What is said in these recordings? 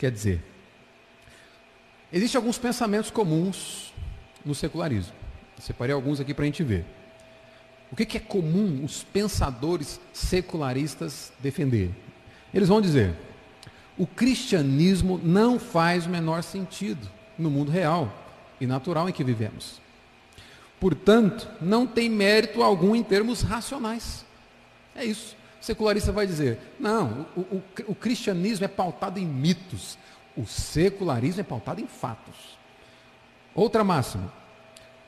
quer dizer? Existem alguns pensamentos comuns no secularismo. separei alguns aqui para a gente ver. O que, que é comum os pensadores secularistas defender? Eles vão dizer: o cristianismo não faz o menor sentido no mundo real e natural em que vivemos. Portanto, não tem mérito algum em termos racionais. É isso. O secularista vai dizer: não, o, o, o cristianismo é pautado em mitos, o secularismo é pautado em fatos. Outra máxima: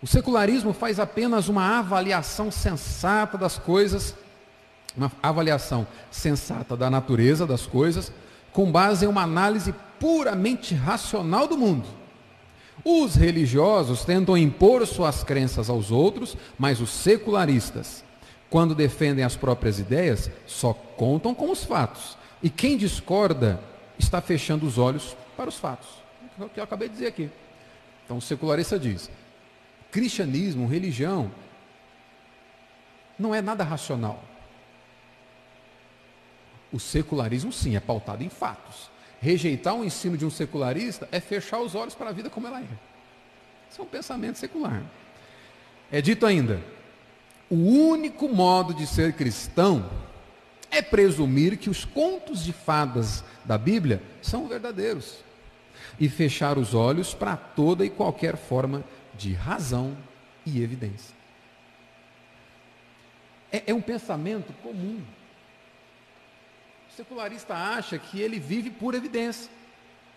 o secularismo faz apenas uma avaliação sensata das coisas, uma avaliação sensata da natureza das coisas, com base em uma análise puramente racional do mundo. Os religiosos tentam impor suas crenças aos outros, mas os secularistas, quando defendem as próprias ideias, só contam com os fatos. E quem discorda está fechando os olhos para os fatos. É o que eu acabei de dizer aqui. Então o secularista diz: cristianismo, religião, não é nada racional. O secularismo, sim, é pautado em fatos. Rejeitar o ensino de um secularista é fechar os olhos para a vida como ela é. Isso é um pensamento secular. É dito ainda: o único modo de ser cristão é presumir que os contos de fadas da Bíblia são verdadeiros e fechar os olhos para toda e qualquer forma de razão e evidência. É, é um pensamento comum. O secularista acha que ele vive por evidência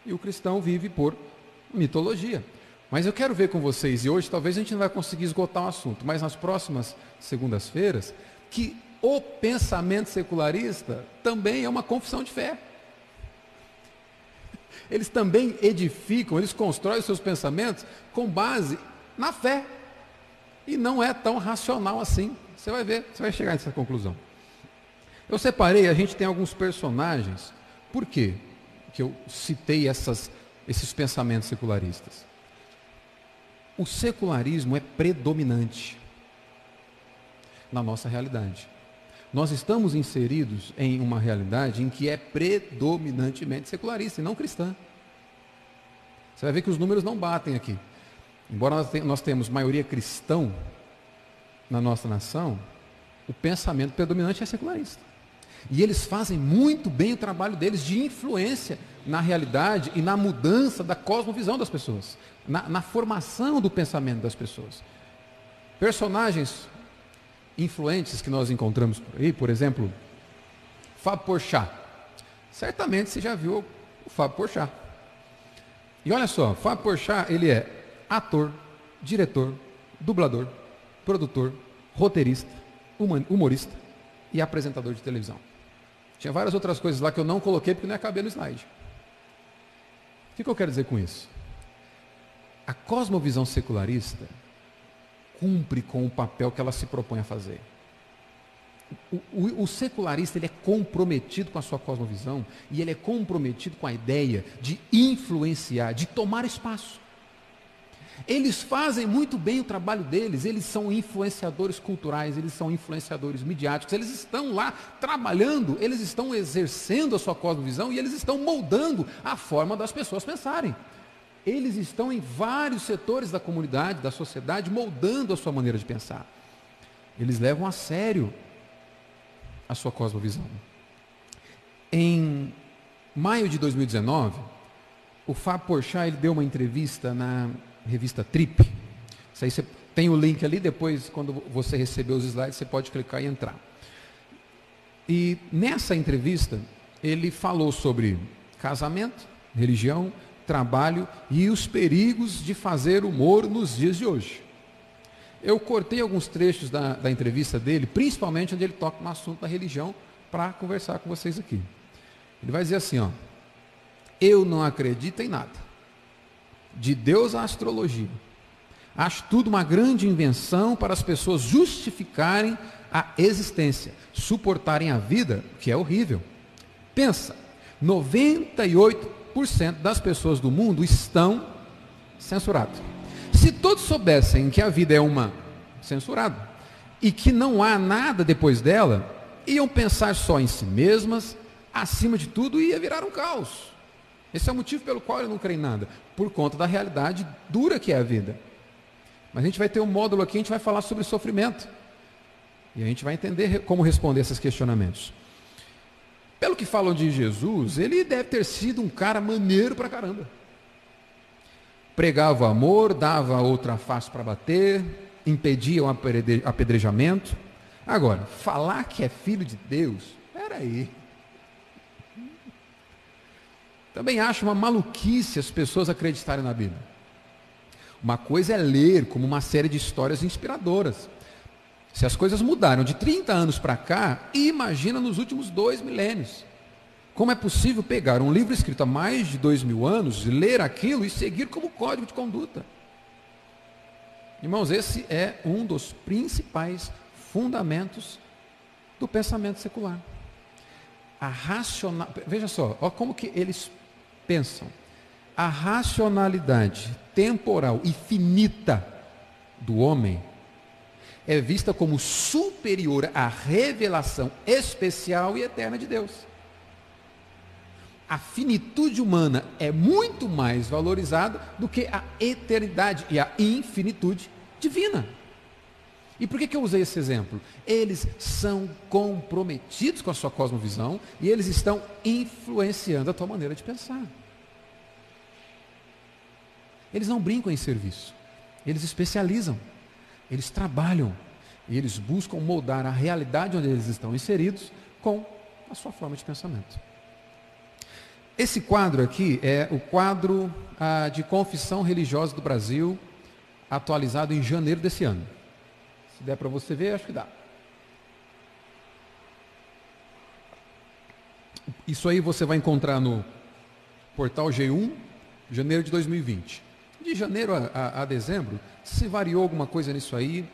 e o cristão vive por mitologia. Mas eu quero ver com vocês, e hoje talvez a gente não vai conseguir esgotar o assunto, mas nas próximas segundas-feiras, que o pensamento secularista também é uma confissão de fé. Eles também edificam, eles constroem seus pensamentos com base na fé. E não é tão racional assim. Você vai ver, você vai chegar nessa conclusão. Eu separei, a gente tem alguns personagens. Por quê que eu citei essas, esses pensamentos secularistas? O secularismo é predominante na nossa realidade. Nós estamos inseridos em uma realidade em que é predominantemente secularista e não cristã. Você vai ver que os números não batem aqui. Embora nós, nós temos maioria cristão na nossa nação, o pensamento predominante é secularista. E eles fazem muito bem o trabalho deles de influência na realidade e na mudança da cosmovisão das pessoas, na, na formação do pensamento das pessoas. Personagens influentes que nós encontramos por aí, por exemplo, Fábio Porchat. Certamente você já viu o Fábio Porchat. E olha só, Fábio Porchat, ele é ator, diretor, dublador, produtor, roteirista, humorista e apresentador de televisão. Tinha várias outras coisas lá que eu não coloquei porque não ia caber no slide. O que, que eu quero dizer com isso? A cosmovisão secularista cumpre com o papel que ela se propõe a fazer. O, o, o, secularista ele é comprometido com a sua cosmovisão e ele é comprometido com a ideia de influenciar, de tomar espaço. Eles fazem muito bem o trabalho deles, eles são influenciadores culturais, eles são influenciadores midiáticos, eles estão lá trabalhando, eles estão exercendo a sua cosmovisão e eles estão moldando a forma das pessoas pensarem. Eles estão em vários setores da comunidade, da sociedade, moldando a sua maneira de pensar. Eles levam a sério a sua cosmovisão. Em maio de 2019, o Fábio Porchat ele deu uma entrevista na revista Trip. Isso aí você tem o link ali, depois, quando você receber os slides, você pode clicar e entrar. E nessa entrevista, ele falou sobre casamento, religião, trabalho e os perigos de fazer humor nos dias de hoje. Eu cortei alguns trechos da, da entrevista dele, principalmente onde ele toca no assunto da religião, para conversar com vocês aqui. Ele vai dizer assim, ó, eu não acredito em nada de Deus à astrologia. Acho tudo uma grande invenção para as pessoas justificarem a existência, suportarem a vida, que é horrível. Pensa, 98% das pessoas do mundo estão censuradas. Se todos soubessem que a vida é uma censurada e que não há nada depois dela, iam pensar só em si mesmas, acima de tudo ia virar um caos. Esse é o motivo pelo qual ele não crê em nada, por conta da realidade dura que é a vida. Mas a gente vai ter um módulo aqui, a gente vai falar sobre sofrimento. E a gente vai entender como responder esses questionamentos. Pelo que falam de Jesus, ele deve ter sido um cara maneiro pra caramba. Pregava amor, dava outra face para bater, impedia o apedrejamento. Agora, falar que é filho de Deus, peraí. Também acho uma maluquice as pessoas acreditarem na Bíblia. Uma coisa é ler como uma série de histórias inspiradoras. Se as coisas mudaram de 30 anos para cá, imagina nos últimos dois milênios. Como é possível pegar um livro escrito há mais de dois mil anos, ler aquilo e seguir como código de conduta? Irmãos, esse é um dos principais fundamentos do pensamento secular. A racional... Veja só, ó como que eles pensam. A racionalidade temporal e finita do homem é vista como superior à revelação especial e eterna de Deus. A finitude humana é muito mais valorizada do que a eternidade e a infinitude divina. E por que, que eu usei esse exemplo? Eles são comprometidos com a sua cosmovisão e eles estão influenciando a tua maneira de pensar. Eles não brincam em serviço, eles especializam. Eles trabalham e eles buscam moldar a realidade onde eles estão inseridos com a sua forma de pensamento. Esse quadro aqui é o quadro ah, de confissão religiosa do Brasil, atualizado em janeiro desse ano. Se der para você ver, acho que dá. Isso aí você vai encontrar no portal G1, janeiro de 2020. De janeiro a, a, a dezembro, se variou alguma coisa nisso aí,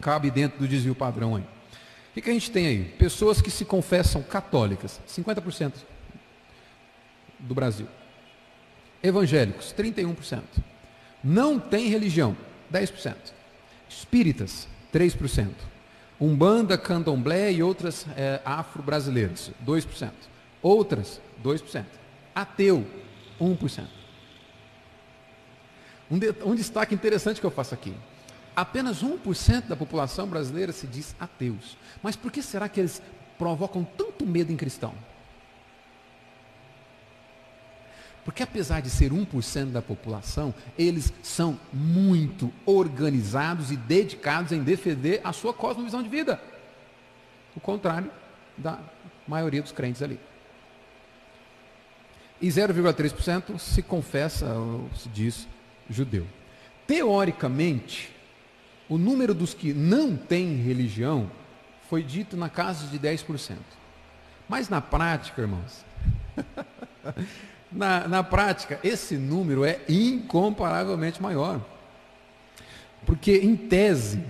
cabe dentro do desvio padrão aí. O que, que a gente tem aí? Pessoas que se confessam católicas, 50% do Brasil. Evangélicos, 31%. Não tem religião, 10%. Espíritas, 3%. Umbanda, candomblé e outras é, afro-brasileiras, 2%. Outras, 2%. Ateu, 1%. Um, de, um destaque interessante que eu faço aqui. Apenas 1% da população brasileira se diz ateus. Mas por que será que eles provocam tanto medo em cristão? Porque apesar de ser 1% da população, eles são muito organizados e dedicados em defender a sua cosmovisão de vida. O contrário da maioria dos crentes ali. E 0,3% se confessa ou se diz judeu. Teoricamente, o número dos que não têm religião foi dito na casa de 10%. Mas na prática, irmãos, na, na prática, esse número é incomparavelmente maior. Porque, em tese,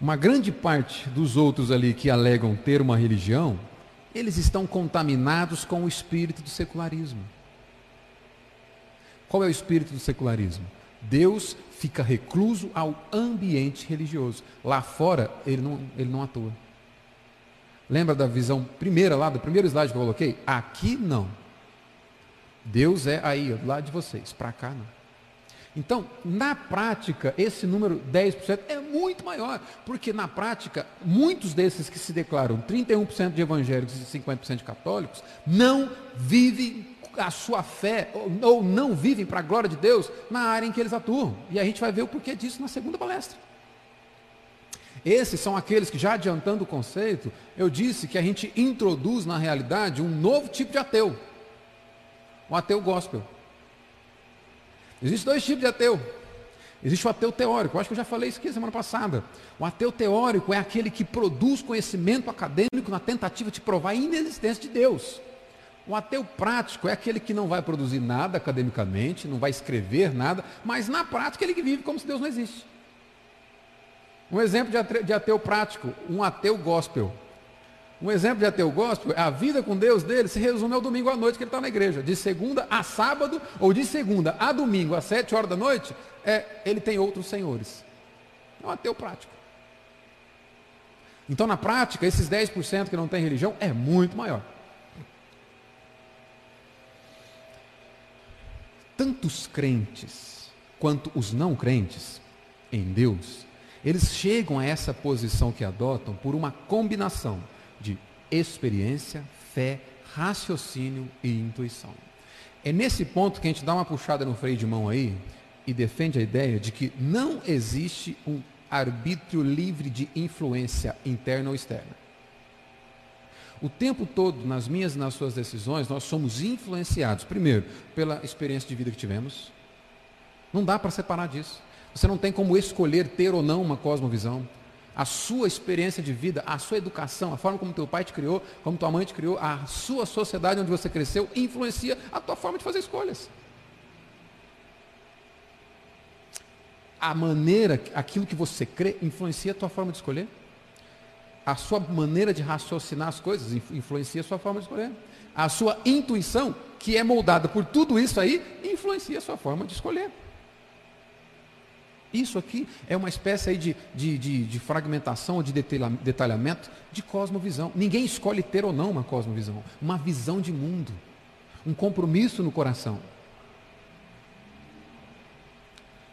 uma grande parte dos outros ali que alegam ter uma religião, eles estão contaminados com o espírito do secularismo. Qual é o espírito do secularismo? Deus fica recluso ao ambiente religioso. Lá fora, ele não, ele não atua. Lembra da visão primeira lá, do primeiro slide que eu coloquei? Aqui não. Deus é aí, do lado de vocês, para cá não. Então, na prática, esse número 10% é muito maior, porque na prática, muitos desses que se declaram 31% de evangélicos e 50% de católicos não vivem a sua fé, ou, não vivem para a glória de Deus na área em que eles atuam. E a gente vai ver o porquê disso na segunda palestra. Esses são aqueles que, já adiantando o conceito, eu disse que a gente introduz na realidade um novo tipo de ateu. O ateu gospel. Existem dois tipos de ateu. Existe o ateu teórico, eu acho que eu já falei isso aqui semana passada. O ateu teórico é aquele que produz conhecimento acadêmico na tentativa de provar a inexistência de Deus. O ateu prático é aquele que não vai produzir nada academicamente, não vai escrever nada, mas na prática ele vive como se Deus não existe. Um exemplo de ateu prático, um ateu gospel. Um exemplo de ateu gospel, a vida com Deus dele se resume ao domingo à noite que ele está na igreja. De segunda a sábado, ou de segunda a domingo, às sete horas da noite, é, ele tem outros senhores. É um ateu prático. Então, na prática, esses 10% que não tem religião é muito maior. Tantos crentes quanto os não crentes em Deus, eles chegam a essa posição que adotam por uma combinação de experiência, fé, raciocínio e intuição. É nesse ponto que a gente dá uma puxada no freio de mão aí e defende a ideia de que não existe um arbítrio livre de influência interna ou externa. O tempo todo, nas minhas e nas suas decisões, nós somos influenciados, primeiro, pela experiência de vida que tivemos. Não dá para separar disso. Você não tem como escolher ter ou não uma cosmovisão. A sua experiência de vida, a sua educação, a forma como teu pai te criou, como tua mãe te criou, a sua sociedade onde você cresceu, influencia a tua forma de fazer escolhas. A maneira, aquilo que você crê, influencia a tua forma de escolher a sua maneira de raciocinar as coisas influencia a sua forma de escolher. A sua intuição, que é moldada por tudo isso aí, influencia a sua forma de escolher. Isso aqui é uma espécie de, de, de, de fragmentação, de detalhamento de cosmovisão. Ninguém escolhe ter ou não uma cosmovisão, uma visão de mundo, um compromisso no coração.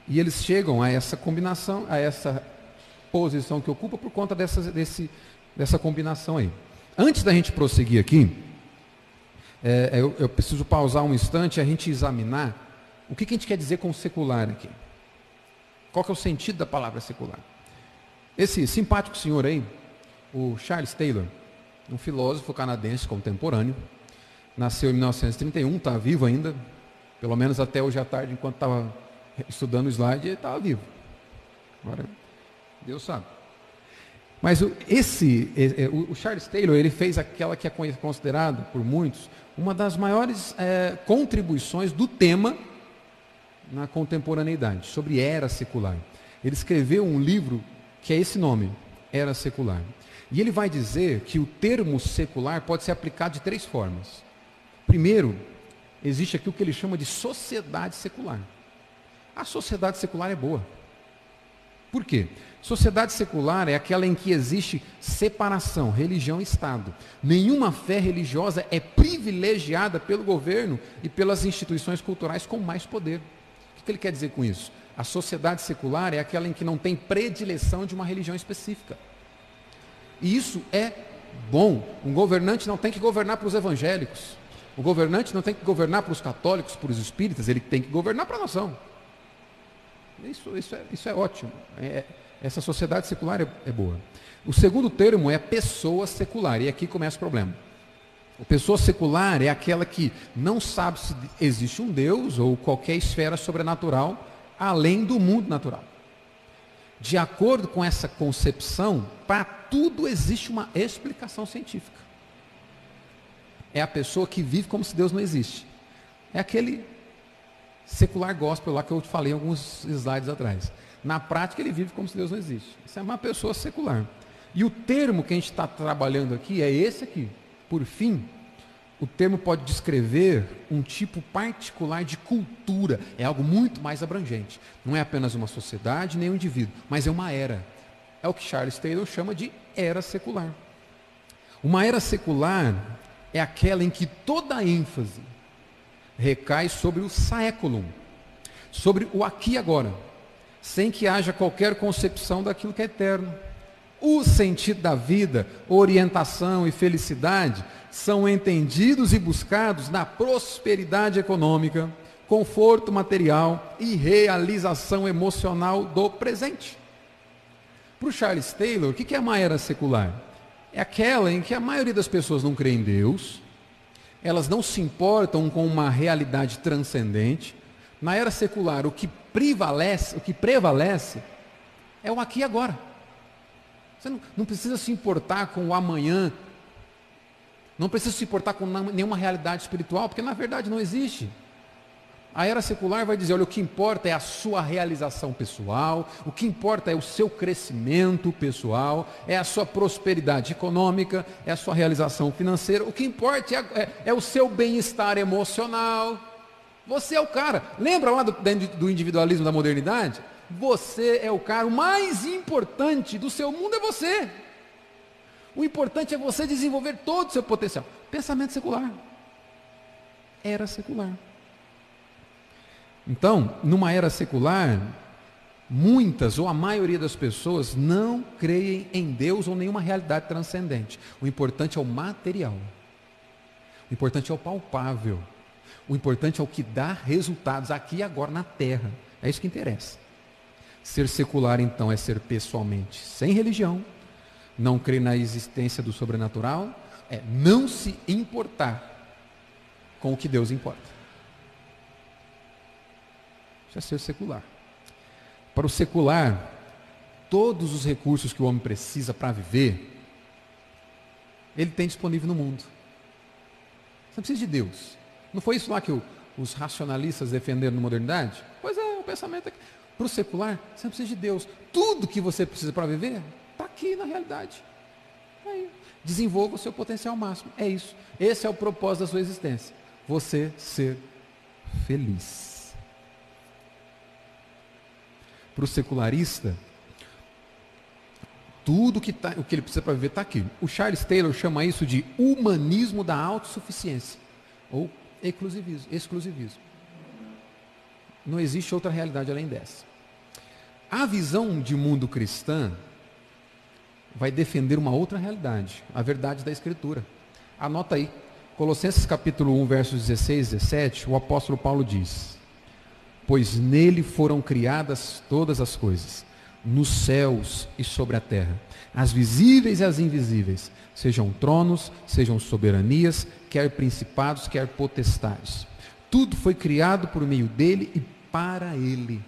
E eles chegam a essa combinação, a essa posição que ocupa por conta dessa, desse, dessa combinação aí. Antes da gente prosseguir aqui, é, é, eu, eu, preciso pausar um instante e a gente examinar o que, que a gente quer dizer com secular aqui. Qual que é o sentido da palavra secular? Esse simpático senhor aí, o Charles Taylor, um filósofo canadense contemporâneo, nasceu em 1931, está vivo ainda, pelo menos até hoje à tarde, enquanto estava estudando o slide, ele estava vivo. Agora, Deus sabe. Mas esse, o Charles Taylor, ele fez aquela que é considerada por muitos uma das maiores é, contribuições do tema na contemporaneidade, sobre era secular. Ele escreveu um livro que é esse nome, Era Secular. E ele vai dizer que o termo secular pode ser aplicado de três formas. Primeiro, existe aqui o que ele chama de sociedade secular. A sociedade secular é boa. Por quê? Sociedade secular é aquela em que existe separação, religião e Estado. Nenhuma fé religiosa é privilegiada pelo governo e pelas instituições culturais com mais poder. O que ele quer dizer com isso? A sociedade secular é aquela em que não tem predileção de uma religião específica. E isso é bom. Um governante não tem que governar para os evangélicos. O governante não tem que governar para os católicos, para os espíritas, ele tem que governar para a nação. Isso, isso, é, isso é ótimo. É, essa sociedade secular é, é boa. O segundo termo é pessoa secular, e aqui começa o problema. A pessoa secular é aquela que não sabe se existe um Deus ou qualquer esfera sobrenatural além do mundo natural. De acordo com essa concepção, para tudo existe uma explicação científica. É a pessoa que vive como se Deus não existe. É aquele secular gospel lá que eu te falei alguns slides atrás. Na prática, ele vive como se Deus não existe. Isso é uma pessoa secular. E o termo que a gente está trabalhando aqui é esse aqui. Por fim, o termo pode descrever um tipo particular de cultura. É algo muito mais abrangente. Não é apenas uma sociedade, nem um indivíduo, mas é uma era. É o que Charles Taylor chama de era secular. Uma era secular é aquela em que toda a ênfase recai sobre o século, sobre o aqui e agora sem que haja qualquer concepção daquilo que é eterno. O sentido da vida, orientação e felicidade são entendidos e buscados na prosperidade econômica, conforto material e realização emocional do presente. Para o Charles Taylor, o que é uma era secular? É aquela em que a maioria das pessoas não crê em Deus, elas não se importam com uma realidade transcendente. Na era secular, o que prevalece, o que prevalece é o aqui e agora. Você não, não precisa se importar com o amanhã, não precisa se importar com nenhuma realidade espiritual, porque na verdade não existe. A era secular vai dizer: olha, o que importa é a sua realização pessoal, o que importa é o seu crescimento pessoal, é a sua prosperidade econômica, é a sua realização financeira, o que importa é, é, é o seu bem-estar emocional. Você é o cara. Lembra lá do, do individualismo da modernidade? Você é o cara. O mais importante do seu mundo é você. O importante é você desenvolver todo o seu potencial. Pensamento secular. Era secular. Então, numa era secular, muitas ou a maioria das pessoas não creem em Deus ou nenhuma realidade transcendente. O importante é o material. O importante é o palpável. O importante é o que dá resultados aqui e agora na terra. É isso que interessa. Ser secular, então, é ser pessoalmente sem religião, não crer na existência do sobrenatural, é não se importar com o que Deus importa. Isso é ser secular. Para o secular, todos os recursos que o homem precisa para viver, ele tem disponível no mundo. Você não precisa de Deus. Não foi isso lá que o, os racionalistas defenderam na modernidade? Pois é, o pensamento aqui. Para o secular, você não precisa de Deus. Tudo que você precisa para viver está aqui na realidade. Aí, desenvolva o seu potencial máximo. É isso. Esse é o propósito da sua existência. Você ser feliz. Para o secularista, tudo que tá, o que ele precisa para viver está aqui. O Charles Taylor chama isso de humanismo da autossuficiência. Ou exclusivismo. exclusivismo. Não existe outra realidade além dessa. A visão de mundo cristã vai defender uma outra realidade, a verdade da Escritura. Anota aí, Colossenses capítulo 1, versos 16 e 17, o apóstolo Paulo diz: Pois nele foram criadas todas as coisas, nos céus e sobre a terra, as visíveis e as invisíveis, sejam tronos, sejam soberanias, quer principados, quer potestades. Tudo foi criado por meio dele e para ele.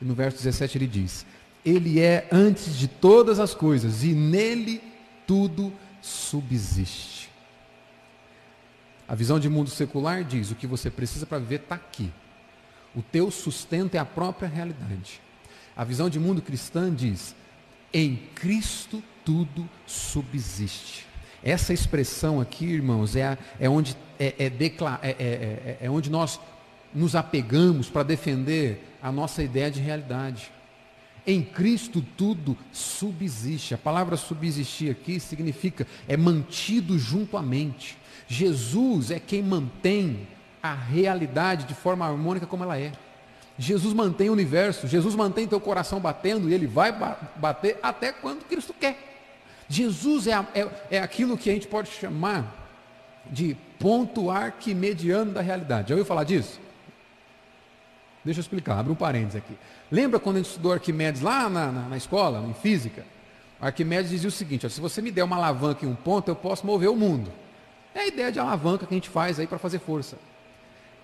E no verso 17 ele diz: Ele é antes de todas as coisas e nele tudo subsiste. A visão de mundo secular diz: o que você precisa para viver está aqui. O teu sustento é a própria realidade. A visão de mundo cristã diz: em Cristo tudo subsiste. Essa expressão aqui, irmãos, é, é, onde, é, é, é, é, é onde nós nos apegamos para defender a nossa ideia de realidade. Em Cristo tudo subsiste. A palavra subsistir aqui significa é mantido junto à mente. Jesus é quem mantém a realidade de forma harmônica como ela é. Jesus mantém o universo, Jesus mantém teu coração batendo e ele vai bater até quando Cristo quer. Jesus é, é, é aquilo que a gente pode chamar de ponto arquimediano da realidade. Já ouviu falar disso? Deixa eu explicar, abre um parênteses aqui. Lembra quando a gente estudou Arquimedes lá na, na, na escola, em física? Arquimedes dizia o seguinte: ó, se você me der uma alavanca em um ponto, eu posso mover o mundo. É a ideia de alavanca que a gente faz aí para fazer força.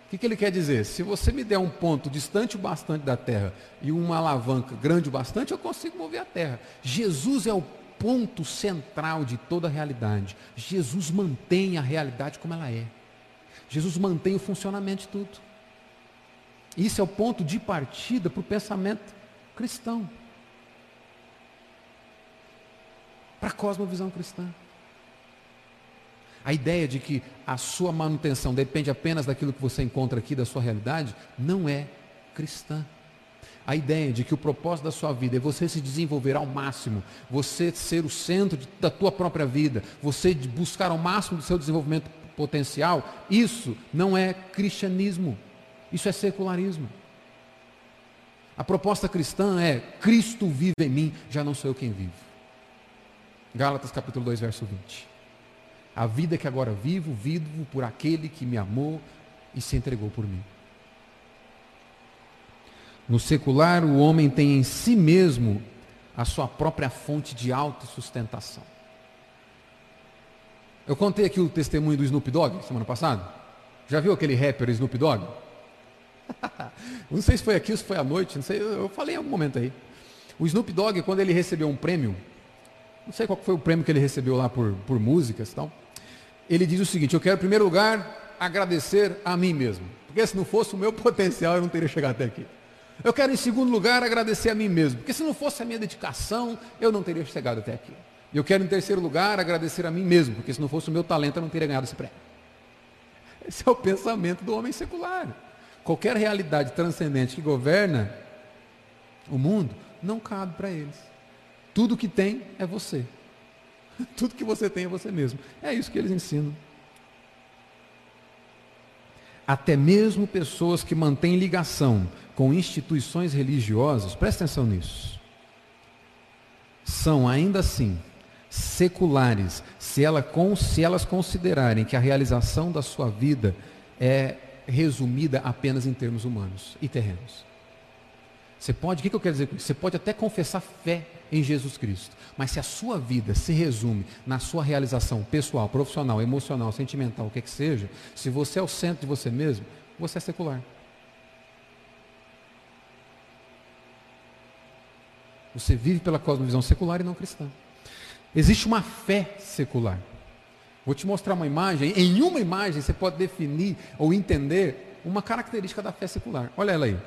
O que, que, ele quer dizer? Se você me der um ponto distante o bastante da Terra e uma alavanca grande o bastante, eu consigo mover a Terra. Jesus é o ponto central de toda a realidade. Jesus mantém a realidade como ela é. Jesus mantém o funcionamento de tudo. Isso é o ponto de partida para o pensamento cristão. Para a cosmovisão cristã. A ideia de que a sua manutenção depende apenas daquilo que você encontra aqui, da sua realidade, não é cristã. A ideia de que o propósito da sua vida é você se desenvolver ao máximo, você ser o centro de, da tua própria vida, você buscar ao máximo do seu desenvolvimento potencial, isso não é cristianismo, isso é secularismo. A proposta cristã é Cristo vive em mim, já não sou eu quem vivo. Gálatas capítulo 2, verso 20. A vida que agora vivo, vivo por aquele que me amou e se entregou por mim. No secular, o homem tem em si mesmo a sua própria fonte de autossustentação. Eu contei aqui o testemunho do Snoop Dogg semana passada. Já viu aquele rapper Snoop Dogg? não sei se foi aqui ou se foi à noite, não sei, eu falei em algum momento aí. O Snoop Dogg, quando ele recebeu um prêmio, não sei qual foi o prêmio que ele recebeu lá por, por músicas e tal, ele diz o seguinte: Eu quero, em primeiro lugar, agradecer a mim mesmo, porque se não fosse o meu potencial, eu não teria chegado até aqui. Eu quero, em segundo lugar, agradecer a mim mesmo, porque se não fosse a minha dedicação, eu não teria chegado até aqui. Eu quero, em terceiro lugar, agradecer a mim mesmo, porque se não fosse o meu talento, eu não teria ganhado esse prêmio. Esse é o pensamento do homem secular. Qualquer realidade transcendente que governa o mundo não cabe para eles. Tudo que tem é você. Tudo que você tem é você mesmo. É isso que eles ensinam. até mesmo pessoas que mantêm ligação com instituições religiosas, presta atenção nisso, são ainda assim seculares, se, ela, se elas considerarem que a realização da sua vida é resumida apenas em termos humanos e terrenos. Você pode, o que eu quero dizer com isso? Você pode até confessar fé em Jesus Cristo, mas se a sua vida se resume na sua realização pessoal, profissional, emocional, sentimental, o que que seja, se você é o centro de você mesmo, você é secular. Você vive pela cosmovisão secular e não cristã. Existe uma fé secular. Vou te mostrar uma imagem. Em uma imagem você pode definir ou entender uma característica da fé secular. Olha ela aí.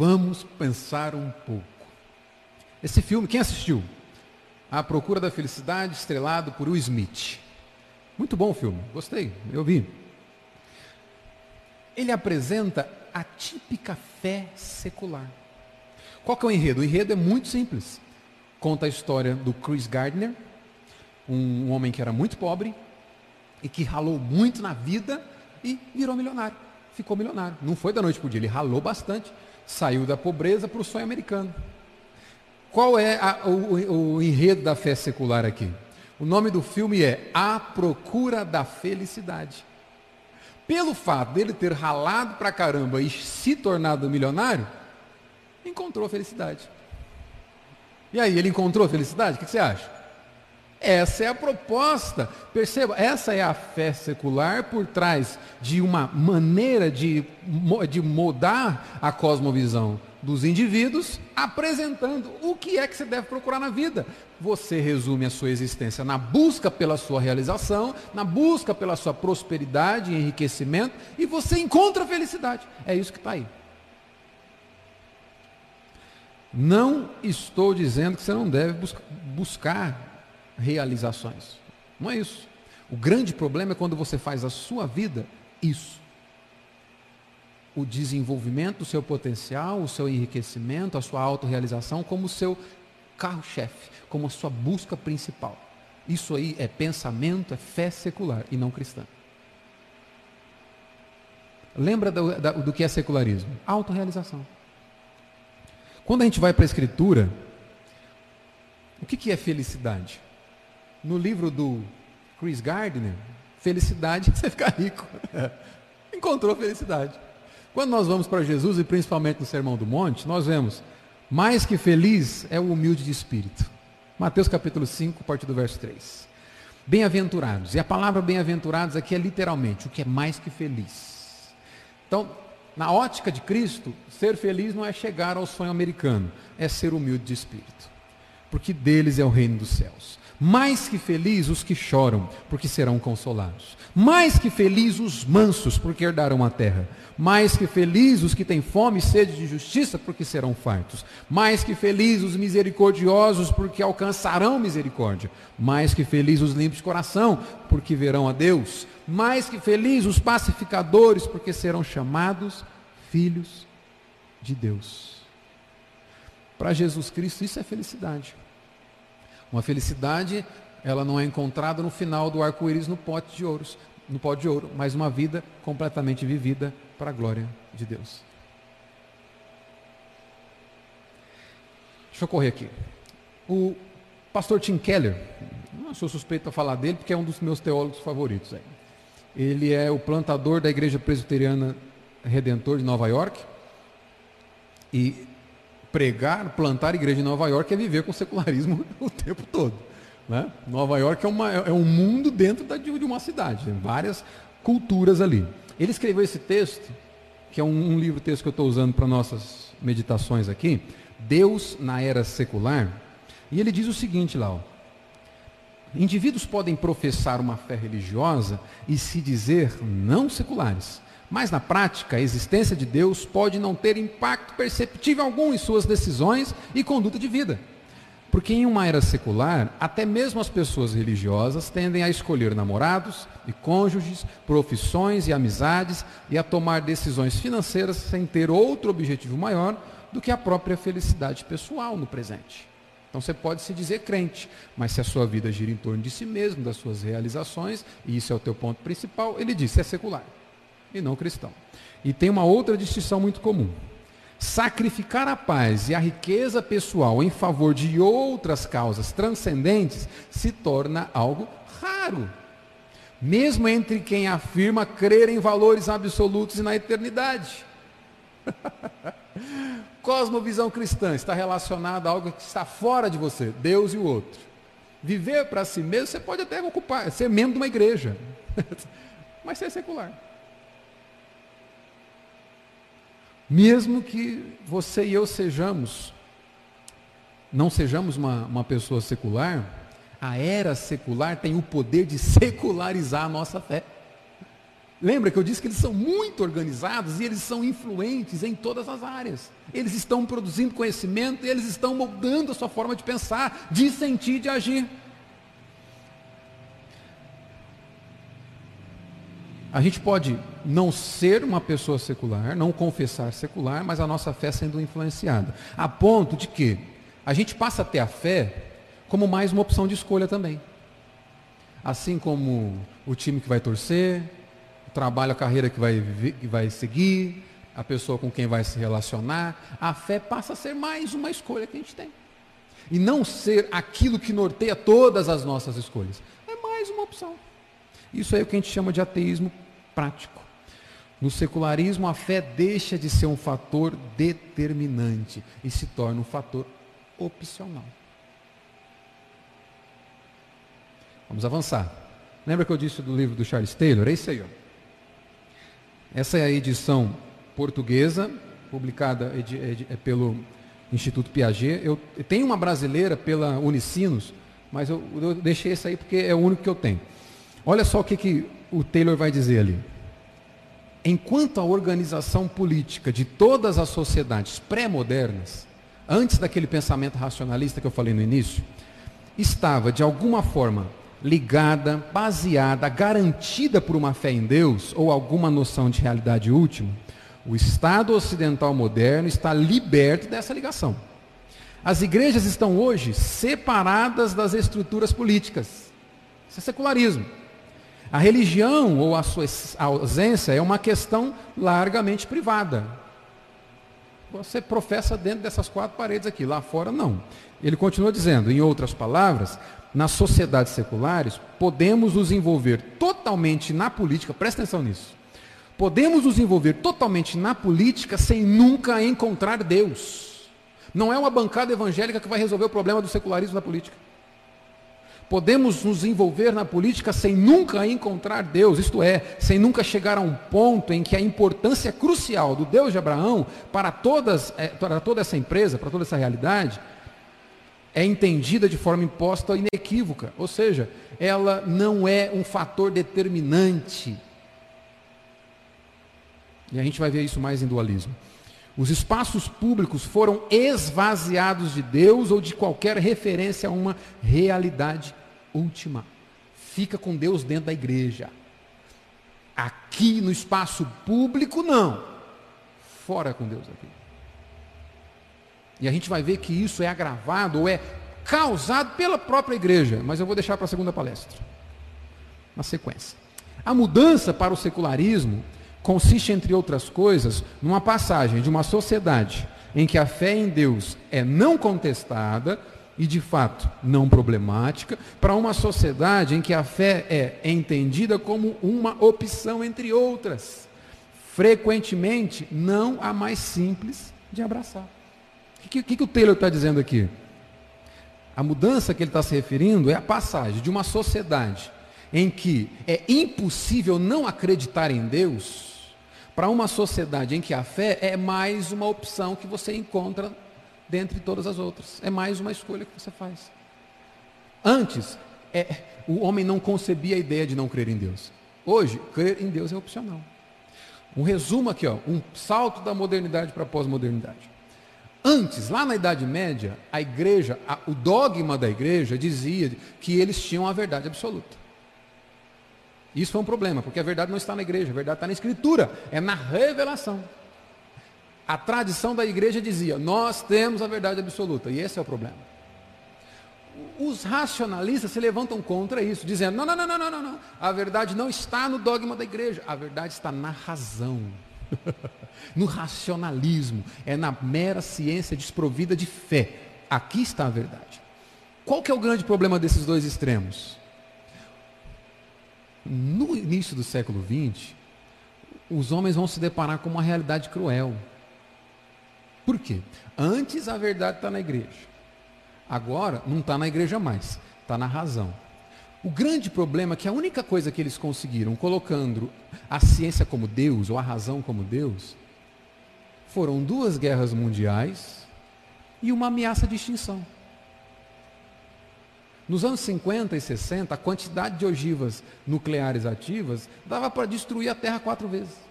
Vamos pensar um pouco. Esse filme, quem assistiu? A Procura da Felicidade, estrelado por Will Smith. Muito bom o filme, gostei, eu vi. Ele apresenta a típica fé secular. Qual que é o enredo? O enredo é muito simples. Conta a história do Chris Gardner, um homem que era muito pobre e que ralou muito na vida e virou milionário. Ficou milionário. Não foi da noite para o dia, ele ralou bastante saiu da pobreza para o sonho americano. Qual é a, o, o enredo da fé secular aqui? O nome do filme é A Procura da Felicidade. Pelo fato dele ter ralado pra caramba e se tornado milionário, encontrou a felicidade. E aí, ele encontrou a felicidade? O que você acha? Essa é a proposta. Perceba, essa é a fé secular por trás de uma maneira de, de mudar a cosmovisão dos indivíduos, apresentando o que é que você deve procurar na vida. Você resume a sua existência na busca pela sua realização, na busca pela sua prosperidade e enriquecimento, e você encontra a felicidade. É isso que está aí. Não estou dizendo que você não deve buscar realizações. Não é isso. O grande problema é quando você faz a sua vida isso. O desenvolvimento do seu potencial, o seu enriquecimento, a sua autorrealização como seu carro-chefe, como a sua busca principal. Isso aí é pensamento, é fé secular e não cristã. Lembra do, do que é secularismo? Autorrealização. Quando a gente vai para a Escritura, o que, que é felicidade? No livro do Chris Gardner, felicidade é você ficar rico. Encontrou felicidade. Quando nós vamos para Jesus, e principalmente no Sermão do Monte, nós vemos, mais que feliz é o humilde de espírito. Mateus capítulo 5, a partir do verso 3. Bem-aventurados. E a palavra bem-aventurados aqui é literalmente o que é mais que feliz. Então, na ótica de Cristo, ser feliz não é chegar ao sonho americano, é ser humilde de espírito. Porque deles é o reino dos céus. Mais que felizes os que choram, porque serão consolados. Mais que felizes os mansos, porque herdarão a terra. Mais que felizes os que têm fome e sede de justiça, porque serão fartos. Mais que felizes os misericordiosos, porque alcançarão misericórdia. Mais que felizes os limpos de coração, porque verão a Deus. Mais que felizes os pacificadores, porque serão chamados filhos de Deus. Para Jesus Cristo, isso é felicidade. Uma felicidade, ela não é encontrada no final do arco-íris no pote de ouros, no pote de ouro, mas uma vida completamente vivida para a glória de Deus. Deixa eu correr aqui. O pastor Tim Keller, não sou suspeito a falar dele porque é um dos meus teólogos favoritos. Aí. Ele é o plantador da Igreja Presbiteriana Redentor de Nova York. E pregar, plantar igreja em Nova York é viver com secularismo o tempo todo. Né? Nova York é, uma, é um mundo dentro da, de uma cidade, tem várias culturas ali. Ele escreveu esse texto, que é um, um livro texto que eu estou usando para nossas meditações aqui, Deus na Era Secular, e ele diz o seguinte lá, ó, indivíduos podem professar uma fé religiosa e se dizer não seculares, mas na prática, a existência de Deus pode não ter impacto perceptível algum em suas decisões e conduta de vida. Porque em uma era secular, até mesmo as pessoas religiosas tendem a escolher namorados e cônjuges, profissões e amizades e a tomar decisões financeiras sem ter outro objetivo maior do que a própria felicidade pessoal no presente. Então você pode se dizer crente, mas se a sua vida gira em torno de si mesmo, das suas realizações, e isso é o teu ponto principal, ele diz, é secular e não cristão. E tem uma outra distinção muito comum. Sacrificar a paz e a riqueza pessoal em favor de outras causas transcendentes se torna algo raro. Mesmo entre quem afirma crer em valores absolutos e na eternidade. Cosmovisão cristã está relacionada a algo que está fora de você, Deus e o outro. Viver para si mesmo, você pode até ocupar, ser membro de uma igreja, mas ser secular. Mesmo que você e eu sejamos, não sejamos uma, uma pessoa secular, a era secular tem o poder de secularizar a nossa fé. Lembra que eu disse que eles são muito organizados e eles são influentes em todas as áreas. Eles estão produzindo conhecimento e eles estão moldando a sua forma de pensar, de sentir, de agir. A gente pode não ser uma pessoa secular, não confessar secular, mas a nossa fé sendo influenciada. A ponto de que a gente passa a ter a fé como mais uma opção de escolha também. Assim como o time que vai torcer, o trabalho, a carreira que vai, que vai seguir, a pessoa com quem vai se relacionar, a fé passa a ser mais uma escolha que a gente tem. E não ser aquilo que norteia todas as nossas escolhas. É mais uma opção. Isso é o que a gente chama de ateísmo prático. No secularismo, a fé deixa de ser um fator determinante e se torna um fator opcional. Vamos avançar. Lembra que eu disse do livro do Charles Taylor? É isso aí. Ó. Essa é a edição portuguesa, publicada é pelo Instituto Piaget. Eu tenho uma brasileira pela Unicinos, mas eu, eu deixei essa aí porque é o único que eu tenho. Olha só o que, que o Taylor vai dizer ali. Enquanto a organização política de todas as sociedades pré-modernas, antes daquele pensamento racionalista que eu falei no início, estava de alguma forma ligada, baseada, garantida por uma fé em Deus ou alguma noção de realidade última, o Estado ocidental moderno está liberto dessa ligação. As igrejas estão hoje separadas das estruturas políticas. Isso é secularismo. A religião ou a sua ausência é uma questão largamente privada. Você professa dentro dessas quatro paredes aqui, lá fora não. Ele continua dizendo, em outras palavras, nas sociedades seculares, podemos nos envolver totalmente na política, presta atenção nisso. Podemos nos envolver totalmente na política sem nunca encontrar Deus. Não é uma bancada evangélica que vai resolver o problema do secularismo da política. Podemos nos envolver na política sem nunca encontrar Deus, isto é, sem nunca chegar a um ponto em que a importância crucial do Deus de Abraão para, todas, eh, para toda essa empresa, para toda essa realidade, é entendida de forma imposta e inequívoca, ou seja, ela não é um fator determinante. E a gente vai ver isso mais em dualismo. Os espaços públicos foram esvaziados de Deus ou de qualquer referência a uma realidade última. Fica com Deus dentro da igreja. Aqui no espaço público, não. Fora com Deus aqui. E a gente vai ver que isso é agravado ou é causado pela própria igreja, mas eu vou deixar para a segunda palestra. Na sequência. A mudança para o secularismo consiste, entre outras coisas, numa passagem de uma sociedade em que a fé em Deus é não contestada e, de fato, não problemática, para uma sociedade em que a fé é entendida como uma opção entre outras, frequentemente não a mais simples de abraçar. O que, que, que o Taylor está dizendo aqui? A mudança que ele está se referindo é a passagem de uma sociedade em que é impossível não acreditar em Deus, para uma sociedade em que a fé é mais uma opção que você encontra dentre todas as outras. É mais uma escolha que você faz. Antes, é, o homem não concebia a ideia de não crer em Deus. Hoje, crer em Deus é opcional. Um resumo aqui, ó, um salto da modernidade para a pós-modernidade. Antes, lá na Idade Média, a igreja, a, o dogma da igreja dizia que eles tinham a verdade absoluta. Isso foi um problema, porque a verdade não está na igreja, a verdade está na escritura, é na revelação. A tradição da igreja dizia: nós temos a verdade absoluta, e esse é o problema. Os racionalistas se levantam contra isso, dizendo: não, não, não, não, não, não. A verdade não está no dogma da igreja, a verdade está na razão. no racionalismo, é na mera ciência desprovida de fé. Aqui está a verdade. Qual que é o grande problema desses dois extremos? No início do século XX, os homens vão se deparar com uma realidade cruel. Por quê? Antes a verdade está na igreja. Agora não está na igreja mais, está na razão. O grande problema é que a única coisa que eles conseguiram, colocando a ciência como Deus, ou a razão como Deus, foram duas guerras mundiais e uma ameaça de extinção. Nos anos 50 e 60, a quantidade de ogivas nucleares ativas dava para destruir a Terra quatro vezes.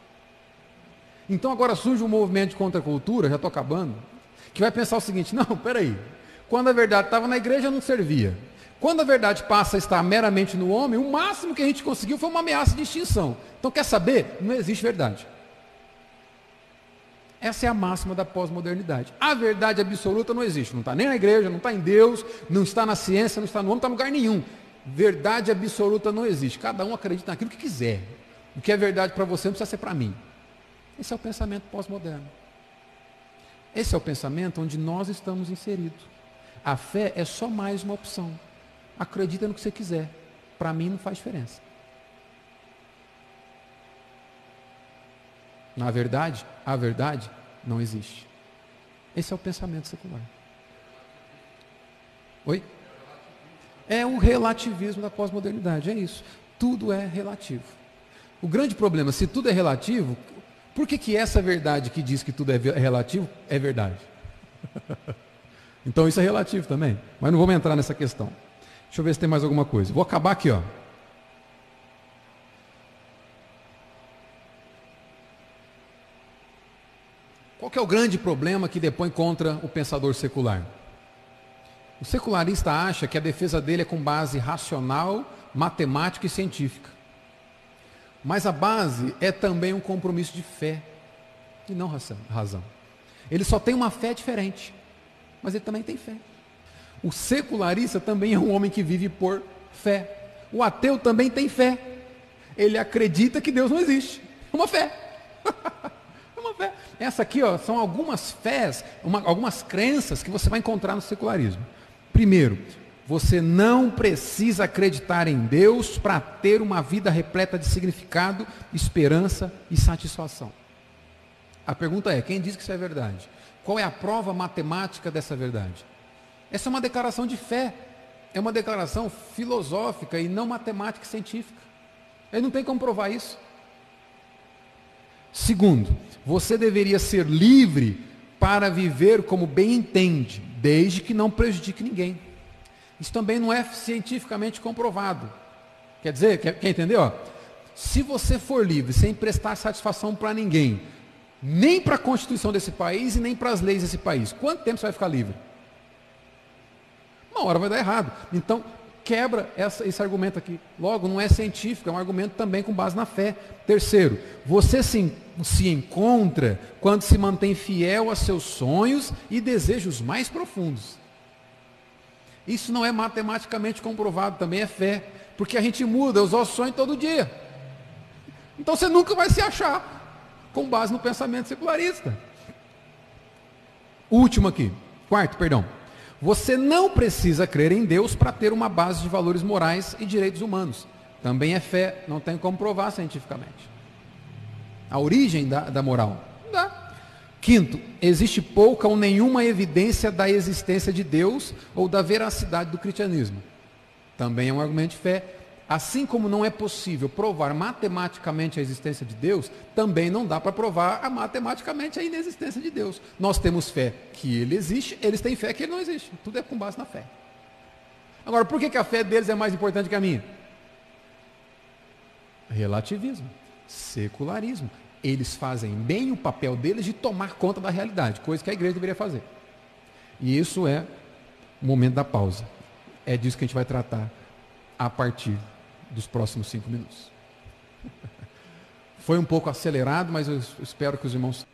Então agora surge um movimento de contracultura, já estou acabando, que vai pensar o seguinte: não, peraí, quando a verdade estava na igreja não servia. Quando a verdade passa a estar meramente no homem, o máximo que a gente conseguiu foi uma ameaça de extinção. Então quer saber? Não existe verdade. Essa é a máxima da pós-modernidade. A verdade absoluta não existe. Não está nem na igreja, não está em Deus, não está na ciência, não está no homem, não está em lugar nenhum. Verdade absoluta não existe. Cada um acredita naquilo que quiser. O que é verdade para você não precisa ser para mim. Esse é o pensamento pós-moderno. Esse é o pensamento onde nós estamos inseridos. A fé é só mais uma opção. Acredita no que você quiser. Para mim não faz diferença. Na verdade, a verdade não existe. Esse é o pensamento secular. Oi? É o relativismo da pós-modernidade, é isso. Tudo é relativo. O grande problema, se tudo é relativo, por que, que essa verdade que diz que tudo é relativo é verdade? então isso é relativo também. Mas não vamos entrar nessa questão. Deixa eu ver se tem mais alguma coisa. Vou acabar aqui, ó. Qual é o grande problema que depõe contra o pensador secular? O secularista acha que a defesa dele é com base racional, matemática e científica. Mas a base é também um compromisso de fé e não razão. Ele só tem uma fé diferente, mas ele também tem fé. O secularista também é um homem que vive por fé. O ateu também tem fé. Ele acredita que Deus não existe. É uma fé. é uma fé. Essa aqui ó, são algumas fés, uma, algumas crenças que você vai encontrar no secularismo. Primeiro, você não precisa acreditar em Deus para ter uma vida repleta de significado, esperança e satisfação. A pergunta é: quem diz que isso é verdade? Qual é a prova matemática dessa verdade? Essa é uma declaração de fé, é uma declaração filosófica e não matemática e científica. Ele não tem como provar isso. Segundo, você deveria ser livre para viver como bem entende, desde que não prejudique ninguém. Isso também não é cientificamente comprovado. Quer dizer, quer, quer entender? Ó? Se você for livre, sem prestar satisfação para ninguém, nem para a Constituição desse país e nem para as leis desse país, quanto tempo você vai ficar livre? Uma hora vai dar errado. Então, quebra essa, esse argumento aqui. Logo, não é científico, é um argumento também com base na fé. Terceiro, você se, se encontra quando se mantém fiel a seus sonhos e desejos mais profundos. Isso não é matematicamente comprovado, também é fé. Porque a gente muda os nossos sonhos todo dia. Então você nunca vai se achar com base no pensamento secularista. Último aqui. Quarto, perdão. Você não precisa crer em Deus para ter uma base de valores morais e direitos humanos. Também é fé, não tem como provar cientificamente. A origem da, da moral. Quinto, existe pouca ou nenhuma evidência da existência de Deus ou da veracidade do cristianismo. Também é um argumento de fé. Assim como não é possível provar matematicamente a existência de Deus, também não dá para provar a matematicamente a inexistência de Deus. Nós temos fé que ele existe, eles têm fé que ele não existe. Tudo é com base na fé. Agora, por que, que a fé deles é mais importante que a minha? Relativismo, secularismo. Eles fazem bem o papel deles de tomar conta da realidade, coisa que a igreja deveria fazer. E isso é o momento da pausa. É disso que a gente vai tratar a partir dos próximos cinco minutos. Foi um pouco acelerado, mas eu espero que os irmãos.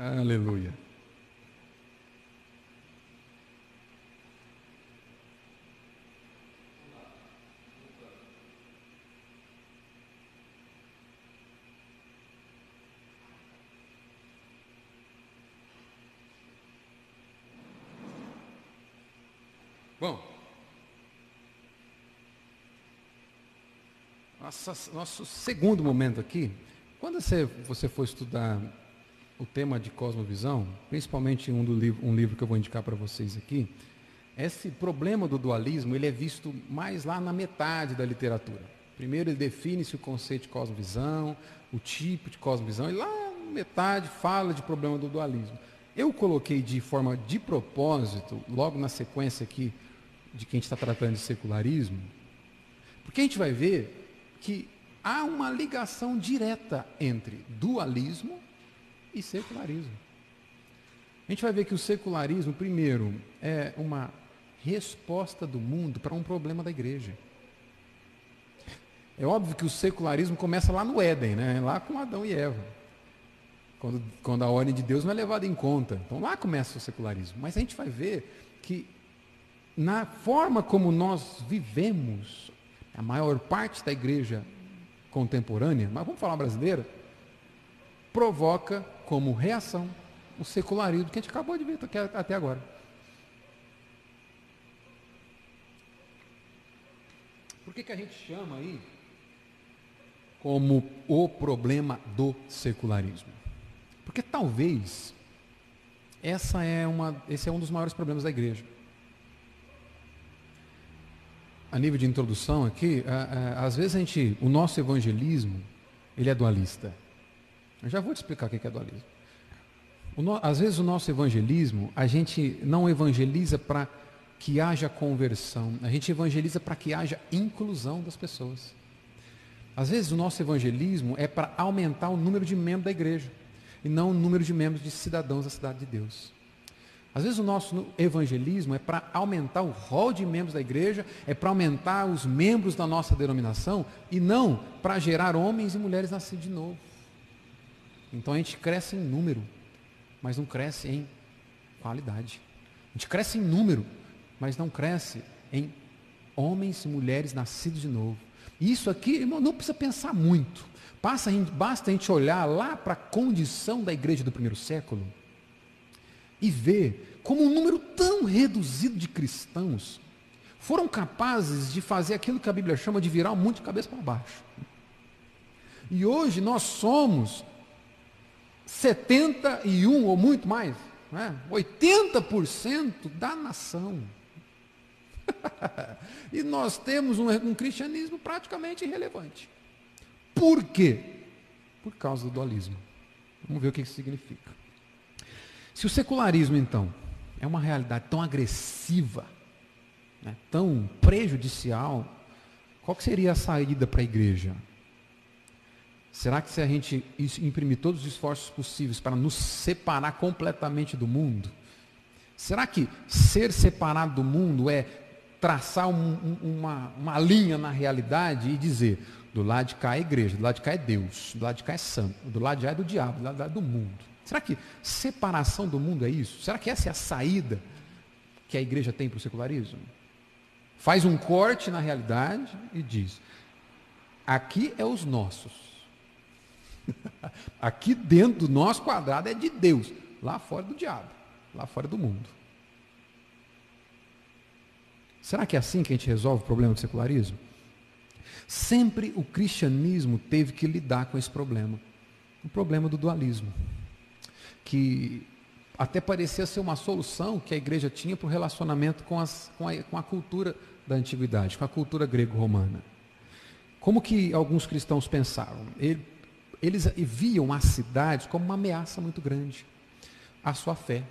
Aleluia. Bom, nossa, nosso segundo momento aqui, quando você, você for estudar o tema de cosmovisão, principalmente um, do livro, um livro que eu vou indicar para vocês aqui, esse problema do dualismo ele é visto mais lá na metade da literatura. Primeiro ele define-se o conceito de cosmovisão, o tipo de cosmovisão, e lá na metade fala de problema do dualismo. Eu coloquei de forma de propósito, logo na sequência aqui, de quem está tratando de secularismo, porque a gente vai ver que há uma ligação direta entre dualismo e secularismo. A gente vai ver que o secularismo, primeiro, é uma resposta do mundo para um problema da igreja. É óbvio que o secularismo começa lá no Éden, né? lá com Adão e Eva. Quando, quando a ordem de Deus não é levada em conta. Então lá começa o secularismo. Mas a gente vai ver que na forma como nós vivemos, a maior parte da igreja contemporânea, mas vamos falar brasileira, provoca como reação o secularismo que a gente acabou de ver até agora. Por que, que a gente chama aí como o problema do secularismo? Porque talvez essa é uma, esse é um dos maiores problemas da igreja a nível de introdução aqui, às vezes a gente, o nosso evangelismo, ele é dualista. Eu já vou te explicar o que é dualismo. No, às vezes o nosso evangelismo, a gente não evangeliza para que haja conversão, a gente evangeliza para que haja inclusão das pessoas. Às vezes o nosso evangelismo é para aumentar o número de membros da igreja e não o número de membros de cidadãos da cidade de Deus. Às vezes o nosso evangelismo é para aumentar o rol de membros da igreja, é para aumentar os membros da nossa denominação e não para gerar homens e mulheres nascidos de novo. Então a gente cresce em número, mas não cresce em qualidade. A gente cresce em número, mas não cresce em homens e mulheres nascidos de novo. Isso aqui, irmão, não precisa pensar muito. Basta a gente olhar lá para a condição da igreja do primeiro século e ver como um número tão reduzido de cristãos foram capazes de fazer aquilo que a Bíblia chama de virar o mundo de cabeça para baixo. E hoje nós somos 71 ou muito mais, né? 80% da nação. e nós temos um, um cristianismo praticamente irrelevante. Por quê? Por causa do dualismo. Vamos ver o que isso significa. Se o secularismo, então, é uma realidade tão agressiva, né, tão prejudicial, qual seria a saída para a igreja? Será que se a gente imprimir todos os esforços possíveis para nos separar completamente do mundo, será que ser separado do mundo é traçar um, um, uma, uma linha na realidade e dizer, do lado de cá é igreja, do lado de cá é Deus, do lado de cá é santo, do lado de cá é do diabo, do lado de cá é do mundo. Será que separação do mundo é isso? Será que essa é a saída que a igreja tem para o secularismo? Faz um corte na realidade e diz: aqui é os nossos. aqui dentro do nosso quadrado é de Deus, lá fora do diabo, lá fora do mundo. Será que é assim que a gente resolve o problema do secularismo? Sempre o cristianismo teve que lidar com esse problema, o problema do dualismo que até parecia ser uma solução que a igreja tinha para o relacionamento com, as, com, a, com a cultura da antiguidade, com a cultura grego-romana. Como que alguns cristãos pensavam? Eles viam as cidades como uma ameaça muito grande à sua fé.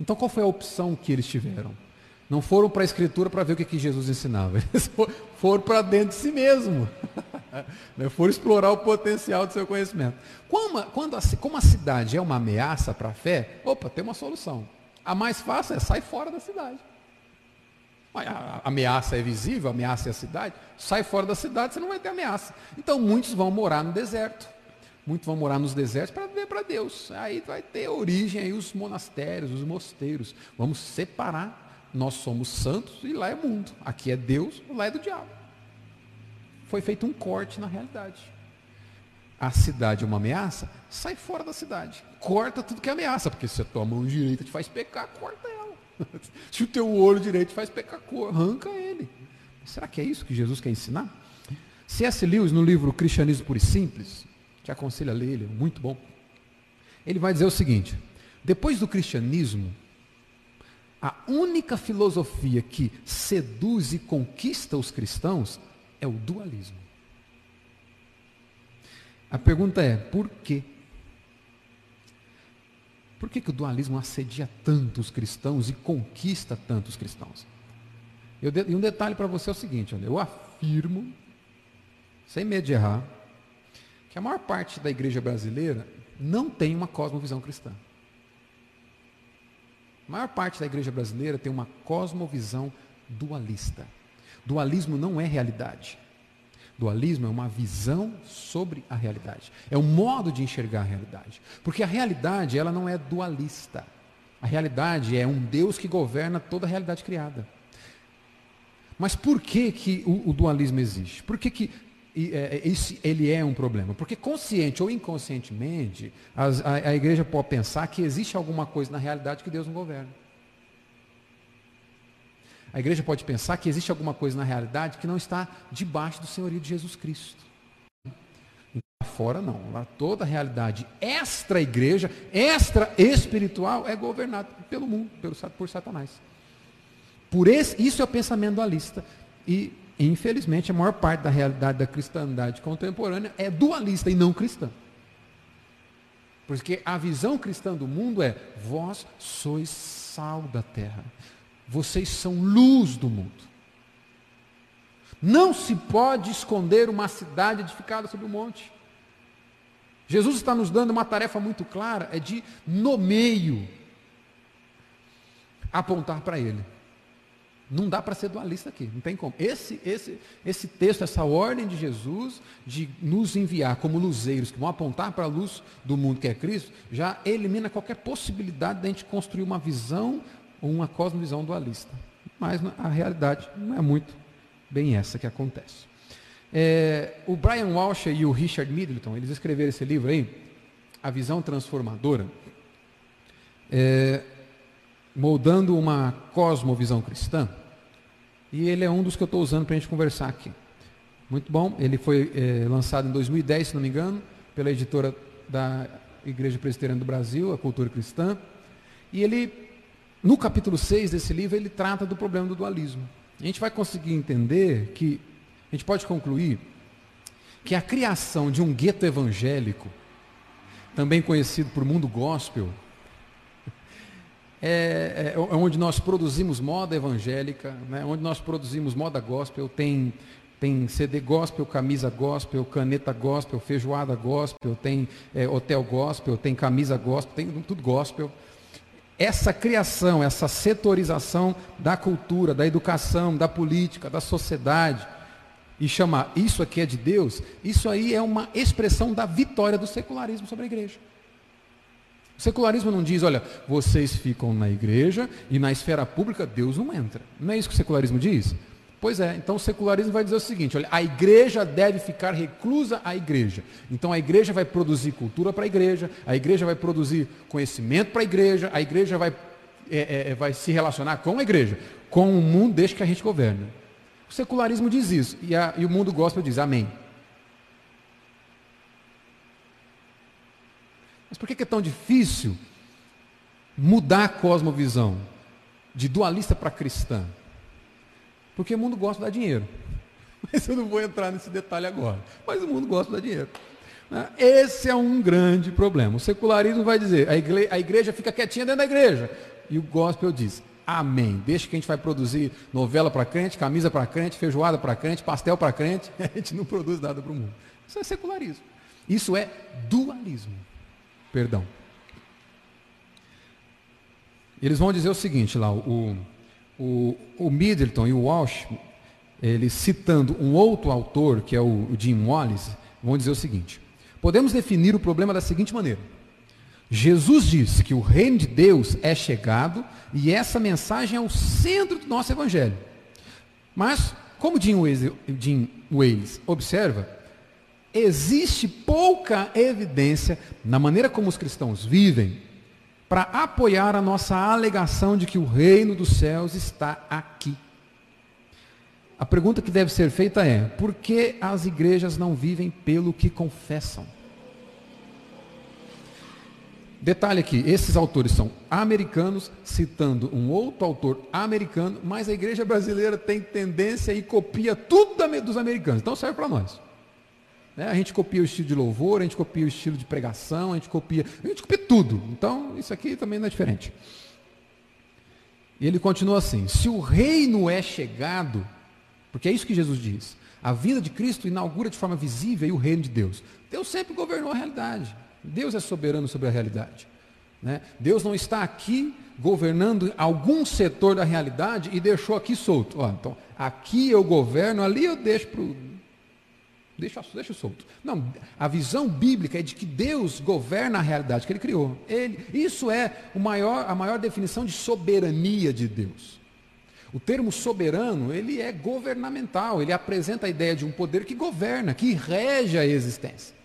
Então qual foi a opção que eles tiveram? Não foram para a escritura para ver o que, que Jesus ensinava. Eles foram para dentro de si mesmo. Né, foram explorar o potencial do seu conhecimento. Como, quando a, como a cidade é uma ameaça para a fé, opa, tem uma solução. A mais fácil é sair fora da cidade. A ameaça é visível, a ameaça é a cidade. Sai fora da cidade, você não vai ter ameaça. Então muitos vão morar no deserto. Muitos vão morar nos desertos para viver para Deus. Aí vai ter origem aí os monastérios, os mosteiros. Vamos separar. Nós somos santos e lá é mundo. Aqui é Deus, lá é do diabo. Foi feito um corte na realidade. A cidade é uma ameaça, sai fora da cidade. Corta tudo que é ameaça, porque se a tua mão direita te faz pecar, corta ela. se o teu olho direito faz pecar, arranca ele. Será que é isso que Jesus quer ensinar? C.S. Lewis, no livro Cristianismo Puro e Simples, te aconselho a ler ele, é muito bom. Ele vai dizer o seguinte: depois do cristianismo, a única filosofia que seduz e conquista os cristãos é o dualismo. A pergunta é, por quê? Por que, que o dualismo assedia tanto os cristãos e conquista tanto os cristãos? Eu, e um detalhe para você é o seguinte, olha, eu afirmo, sem medo de errar, que a maior parte da igreja brasileira não tem uma cosmovisão cristã. A maior parte da igreja brasileira tem uma cosmovisão dualista. Dualismo não é realidade. Dualismo é uma visão sobre a realidade. É um modo de enxergar a realidade. Porque a realidade, ela não é dualista. A realidade é um Deus que governa toda a realidade criada. Mas por que, que o, o dualismo existe? Por que, que é, esse, ele é um problema. Porque consciente ou inconscientemente, as, a, a, igreja pode pensar que existe alguma coisa na realidade que Deus não governa. A igreja pode pensar que existe alguma coisa na realidade que não está debaixo do senhorio de Jesus Cristo. Lá fora não. Lá toda a realidade extra-igreja, extra-espiritual, é governada pelo mundo, pelo, por Satanás. Por esse, isso é o pensamento dualista. E infelizmente, a maior parte da realidade da cristandade contemporânea é dualista e não cristã. Porque a visão cristã do mundo é: vós sois sal da terra, vocês são luz do mundo. Não se pode esconder uma cidade edificada sobre um monte. Jesus está nos dando uma tarefa muito clara, é de, no meio, apontar para Ele. Não dá para ser dualista aqui, não tem como. Esse, esse, esse texto, essa ordem de Jesus de nos enviar como luzeiros que vão apontar para a luz do mundo que é Cristo, já elimina qualquer possibilidade de a gente construir uma visão uma cosmovisão dualista. Mas a realidade não é muito bem essa que acontece. É, o Brian Walsh e o Richard Middleton, eles escreveram esse livro aí, A Visão Transformadora. É, moldando uma cosmovisão cristã. E ele é um dos que eu estou usando para a gente conversar aqui. Muito bom. Ele foi é, lançado em 2010, se não me engano, pela editora da Igreja Presbiteriana do Brasil, a Cultura Cristã. E ele, no capítulo 6 desse livro, ele trata do problema do dualismo. A gente vai conseguir entender que, a gente pode concluir, que a criação de um gueto evangélico, também conhecido por mundo gospel, é, é, é, onde nós produzimos moda evangélica, né? onde nós produzimos moda gospel, tem, tem CD gospel, camisa gospel, caneta gospel, feijoada gospel, tem é, hotel gospel, tem camisa gospel, tem tudo gospel. Essa criação, essa setorização da cultura, da educação, da política, da sociedade, e chamar isso aqui é de Deus, isso aí é uma expressão da vitória do secularismo sobre a igreja. O secularismo não diz, olha, vocês ficam na igreja e na esfera pública Deus não entra. Não é isso que o secularismo diz? Pois é, então o secularismo vai dizer o seguinte: olha, a igreja deve ficar reclusa à igreja. Então a igreja vai produzir cultura para a igreja, a igreja vai produzir conhecimento para a igreja, a igreja vai, é, é, é, vai se relacionar com a igreja, com o mundo desde que a gente governa. O secularismo diz isso, e, a, e o mundo gospel diz amém. Mas por que é tão difícil mudar a cosmovisão de dualista para cristã? Porque o mundo gosta de dar dinheiro. Mas eu não vou entrar nesse detalhe agora. Mas o mundo gosta de dar dinheiro. Né? Esse é um grande problema. O secularismo vai dizer, a igreja, a igreja fica quietinha dentro da igreja. E o gospel diz, amém. Deixa que a gente vai produzir novela para crente, camisa para crente, feijoada para crente, pastel para crente. A gente não produz nada para o mundo. Isso é secularismo. Isso é dualismo. Perdão. Eles vão dizer o seguinte lá, o, o, o Middleton e o Walsh, eles citando um outro autor, que é o Jim Wallace, vão dizer o seguinte: Podemos definir o problema da seguinte maneira: Jesus disse que o reino de Deus é chegado e essa mensagem é o centro do nosso evangelho. Mas, como Jim Wales observa, existe pouca evidência na maneira como os cristãos vivem para apoiar a nossa alegação de que o reino dos céus está aqui. A pergunta que deve ser feita é: por que as igrejas não vivem pelo que confessam? Detalhe aqui, esses autores são americanos, citando um outro autor americano, mas a igreja brasileira tem tendência e copia tudo dos americanos. Então serve para nós. Né? A gente copia o estilo de louvor, a gente copia o estilo de pregação, a gente copia, a gente copia tudo. Então, isso aqui também não é diferente. E ele continua assim: se o reino é chegado, porque é isso que Jesus diz, a vida de Cristo inaugura de forma visível o reino de Deus. Deus sempre governou a realidade. Deus é soberano sobre a realidade. Né? Deus não está aqui governando algum setor da realidade e deixou aqui solto. Ó, então, aqui eu governo, ali eu deixo para o Deixa, deixa solto. Não, a visão bíblica é de que Deus governa a realidade que Ele criou. Ele, isso é maior, a maior definição de soberania de Deus. O termo soberano, ele é governamental, ele apresenta a ideia de um poder que governa, que rege a existência.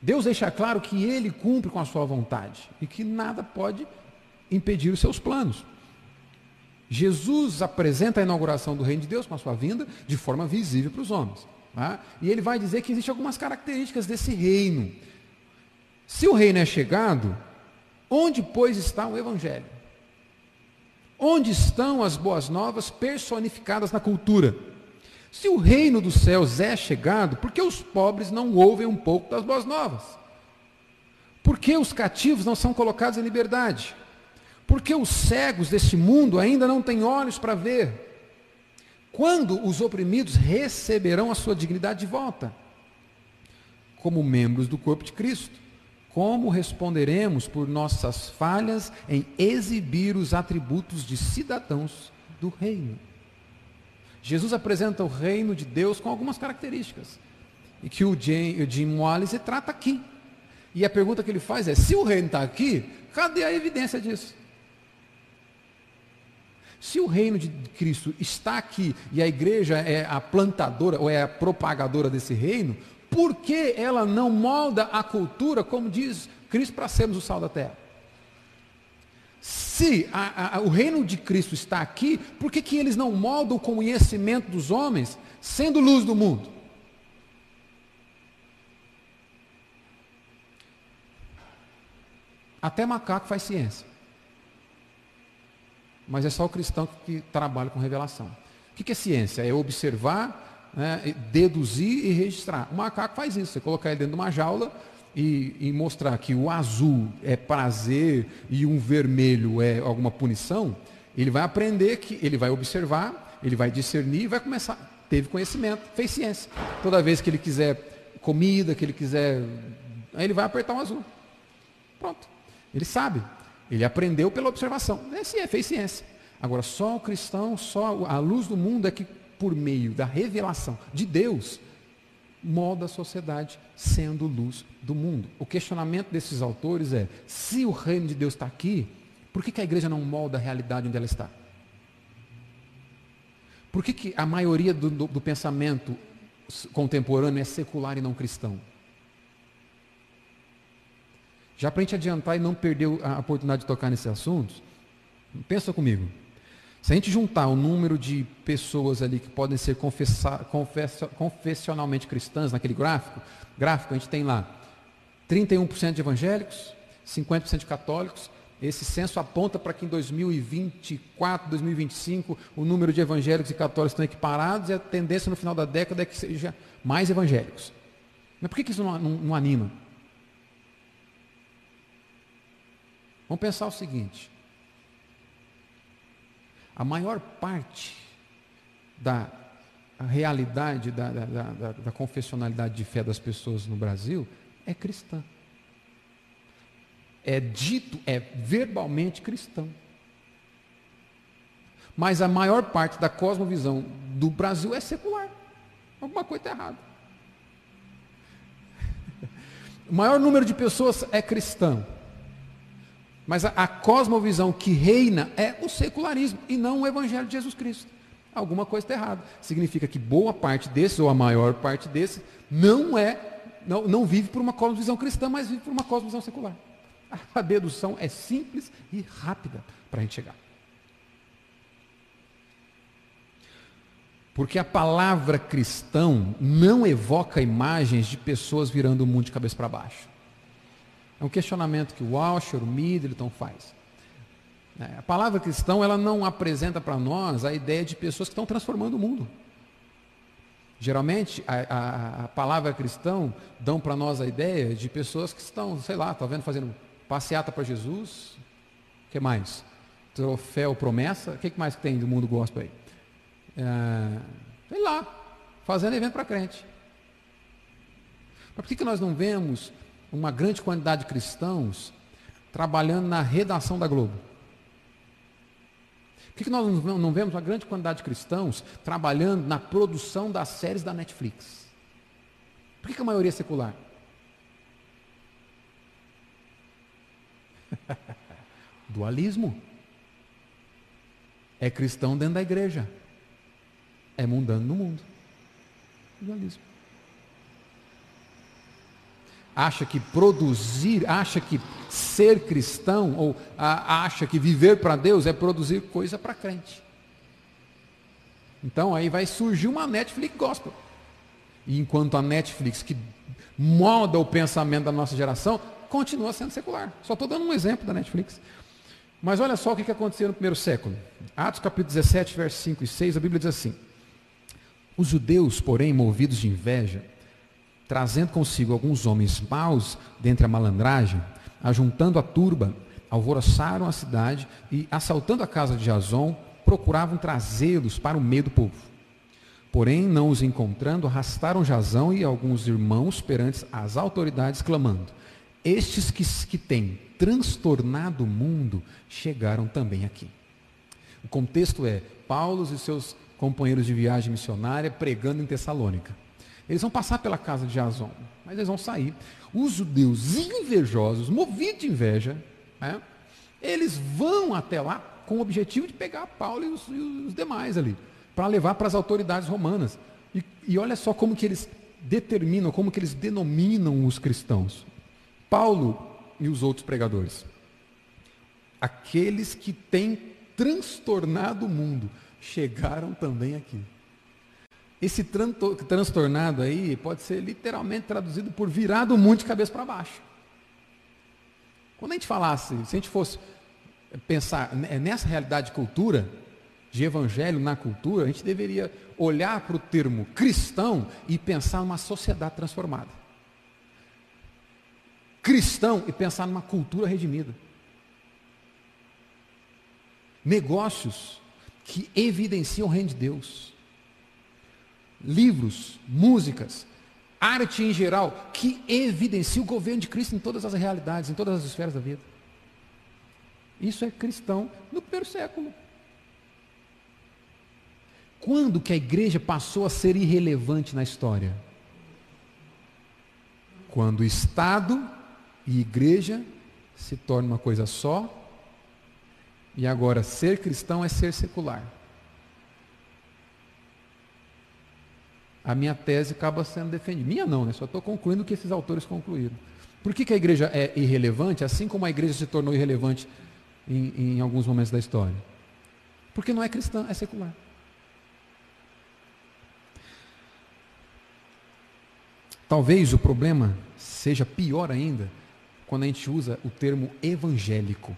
Deus deixa claro que ele cumpre com a sua vontade e que nada pode impedir os seus planos. Jesus apresenta a inauguração do reino de Deus com a sua vinda de forma visível para os homens. Tá? E ele vai dizer que existem algumas características desse reino. Se o reino é chegado, onde, pois, está o Evangelho? Onde estão as boas novas personificadas na cultura? Se o reino dos céus é chegado, por que os pobres não ouvem um pouco das boas novas? Por que os cativos não são colocados em liberdade? Por que os cegos deste mundo ainda não têm olhos para ver? Quando os oprimidos receberão a sua dignidade de volta? Como membros do corpo de Cristo. Como responderemos por nossas falhas em exibir os atributos de cidadãos do reino? Jesus apresenta o reino de Deus com algumas características. E que o Jim, Wallace trata aqui. E a pergunta que ele faz é: se o reino está aqui, cadê a evidência disso? Se o reino de Cristo está aqui e a igreja é a plantadora ou é a propagadora desse reino, por que ela não molda a cultura, como diz Cristo, para sermos o sal da terra? Se a, a, o reino de Cristo está aqui, por que, que eles não moldam o conhecimento dos homens, sendo luz do mundo? Até macaco faz ciência. Mas é só o cristão que trabalha com revelação. O que é ciência? É observar, né, deduzir e registrar. O macaco faz isso. Você colocar ele dentro de uma jaula e, e mostrar que o azul é prazer e um vermelho é alguma punição, ele vai aprender que ele vai observar, ele vai discernir e vai começar. Teve conhecimento, fez ciência. Toda vez que ele quiser comida, que ele quiser. Aí ele vai apertar um azul. Pronto. Ele sabe. Ele aprendeu pela observação. É, é, fez ciência. Agora, só o cristão, só a luz do mundo é que, por meio da revelação de Deus, molda a sociedade sendo luz do mundo. O questionamento desses autores é: se o reino de Deus está aqui, por que, que a igreja não molda a realidade onde ela está? Por que, que a maioria do, do, do pensamento contemporâneo é secular e não cristão? Já para a gente adiantar e não perder a oportunidade de tocar nesse assunto, pensa comigo. Se a gente juntar o número de pessoas ali que podem ser confessa, confessionalmente cristãs naquele gráfico, gráfico a gente tem lá 31% de evangélicos, 50% de católicos. Esse censo aponta para que em 2024, 2025, o número de evangélicos e católicos estão equiparados e a tendência no final da década é que seja mais evangélicos. Mas por que, que isso não, não, não anima? Vamos pensar o seguinte: a maior parte da realidade da, da, da, da, confessionalidade de fé das pessoas no Brasil é cristã. É dito, é verbalmente cristão. Mas a maior parte da cosmovisão do Brasil é secular. Alguma coisa está errada. O maior número de pessoas é cristão. Mas a, a cosmovisão que reina é o secularismo e não o evangelho de Jesus Cristo. Alguma coisa está errada. Significa que boa parte desses, ou a maior parte desses, não é, não, não vive por uma cosmovisão cristã, mas vive por uma cosmovisão secular. A dedução é simples e rápida para a gente chegar. Porque a palavra cristão não evoca imagens de pessoas virando o mundo de cabeça para baixo. É um questionamento que o Walsh, o Middleton faz. É, a palavra cristão ela não apresenta para nós a ideia de pessoas que estão transformando o mundo. Geralmente, a, a, a palavra cristão dão para nós a ideia de pessoas que estão, sei lá, tá vendo, fazendo passeata para Jesus. O que mais? Troféu promessa. O que mais tem do mundo gospel aí? É, sei lá, fazendo evento para crente. Mas por que, que nós não vemos uma grande quantidade de cristãos trabalhando na redação da Globo? Por que, que nós não vemos uma grande quantidade de cristãos trabalhando na produção das séries da Netflix? Por que, que a maioria é secular? Dualismo. É cristão dentro da igreja é mundano no mundo. Dualismo. Acha que produzir, acha que ser cristão, ou a, acha que viver para Deus é produzir coisa para crente. Então aí vai surgir uma Netflix gospel. E enquanto a Netflix, que molda o pensamento da nossa geração, continua sendo secular. Só estou dando um exemplo da Netflix. Mas olha só o que aconteceu no primeiro século. Atos capítulo 17, versos 5 e 6, a Bíblia diz assim. Os judeus, porém, movidos de inveja, trazendo consigo alguns homens maus dentre a malandragem, ajuntando a turba, alvoroçaram a cidade e, assaltando a casa de Jason, procuravam trazê-los para o meio do povo. Porém, não os encontrando, arrastaram Jazão e alguns irmãos perante as autoridades, clamando: Estes que, que têm transtornado o mundo chegaram também aqui. O contexto é: Paulo e seus companheiros de viagem missionária pregando em Tessalônica. Eles vão passar pela casa de Jason, mas eles vão sair. Os judeus invejosos, movidos de inveja, né, eles vão até lá com o objetivo de pegar Paulo e os, e os demais ali, para levar para as autoridades romanas. E, e olha só como que eles determinam, como que eles denominam os cristãos. Paulo e os outros pregadores. Aqueles que têm transtornado o mundo chegaram também aqui. Esse transtornado aí pode ser literalmente traduzido por virado muito de cabeça para baixo. Quando a gente falasse, se a gente fosse pensar nessa realidade de cultura, de evangelho na cultura, a gente deveria olhar para o termo cristão e pensar numa sociedade transformada. Cristão e pensar numa cultura redimida. Negócios que evidenciam o reino de Deus. Livros, músicas, arte em geral, que evidenciam o governo de Cristo em todas as realidades, em todas as esferas da vida. Isso é cristão no primeiro século. Quando que a igreja passou a ser irrelevante na história? Quando o Estado e igreja se tornam uma coisa só e agora, ser cristão é ser secular. A minha tese acaba sendo defendida. Minha não, né? Só estou concluindo o que esses autores concluíram. Por que, que, a igreja é irrelevante, assim como a igreja se tornou irrelevante em, em alguns momentos da história? Porque não é cristã, é secular. Talvez o problema seja pior ainda quando a gente usa o termo evangélico.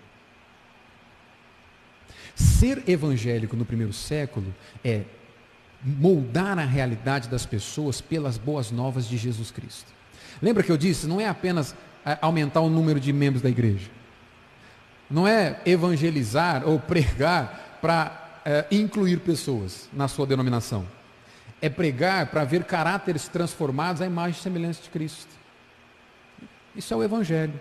Ser evangélico no primeiro século é moldar a realidade das pessoas pelas boas novas de Jesus Cristo. Lembra que eu disse, não é apenas é, aumentar o número de membros da igreja. Não é evangelizar ou pregar para é, incluir pessoas na sua denominação. É pregar para ver caráteres transformados à imagem e semelhança de Cristo. Isso é o Evangelho.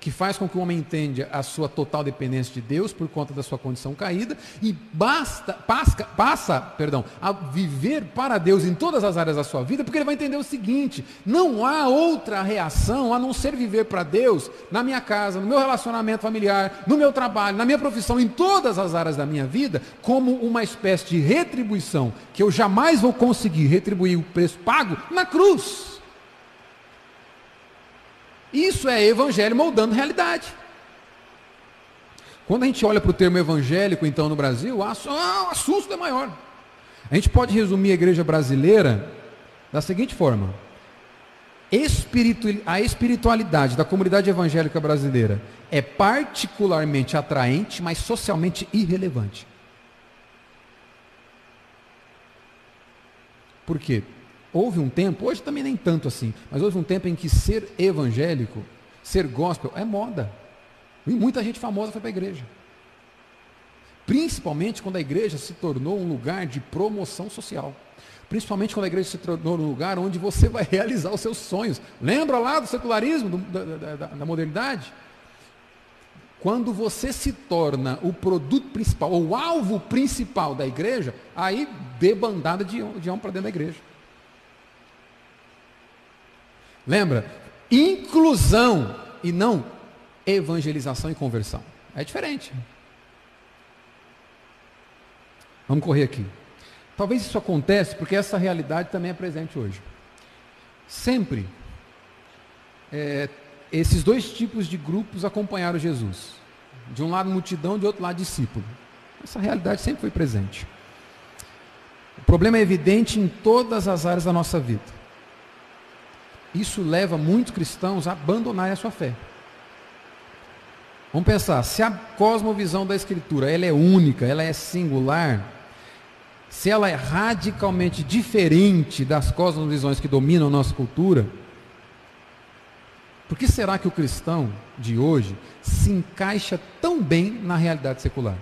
Que faz com que o homem entenda a sua total dependência de Deus por conta da sua condição caída e basta, passa, passa perdão, a viver para Deus em todas as áreas da sua vida, porque ele vai entender o seguinte: não há outra reação a não ser viver para Deus na minha casa, no meu relacionamento familiar, no meu trabalho, na minha profissão, em todas as áreas da minha vida, como uma espécie de retribuição que eu jamais vou conseguir retribuir o preço pago na cruz. Isso é evangelho moldando realidade. Quando a gente olha para o termo evangélico, então, no Brasil, o assusto é maior. A gente pode resumir a igreja brasileira da seguinte forma: a espiritualidade da comunidade evangélica brasileira é particularmente atraente, mas socialmente irrelevante. Por quê? Houve um tempo, hoje também nem tanto assim, mas houve um tempo em que ser evangélico, ser gospel, é moda. E muita gente famosa foi para a igreja. Principalmente quando a igreja se tornou um lugar de promoção social. Principalmente quando a igreja se tornou um lugar onde você vai realizar os seus sonhos. Lembra lá do secularismo, do, da, da, da modernidade? Quando você se torna o produto principal, ou o alvo principal da igreja, aí debandada de, de homem para dentro da igreja. Lembra? Inclusão e não evangelização e conversão. É diferente. Vamos correr aqui. Talvez isso aconteça porque essa realidade também é presente hoje. Sempre é, esses dois tipos de grupos acompanharam Jesus. De um lado multidão, de outro lado discípulo. Essa realidade sempre foi presente. O problema é evidente em todas as áreas da nossa vida. Isso leva muitos cristãos a abandonarem a sua fé. Vamos pensar, se a cosmovisão da Escritura ela é única, ela é singular, se ela é radicalmente diferente das cosmovisões que dominam a nossa cultura, por que será que o cristão de hoje se encaixa tão bem na realidade secular?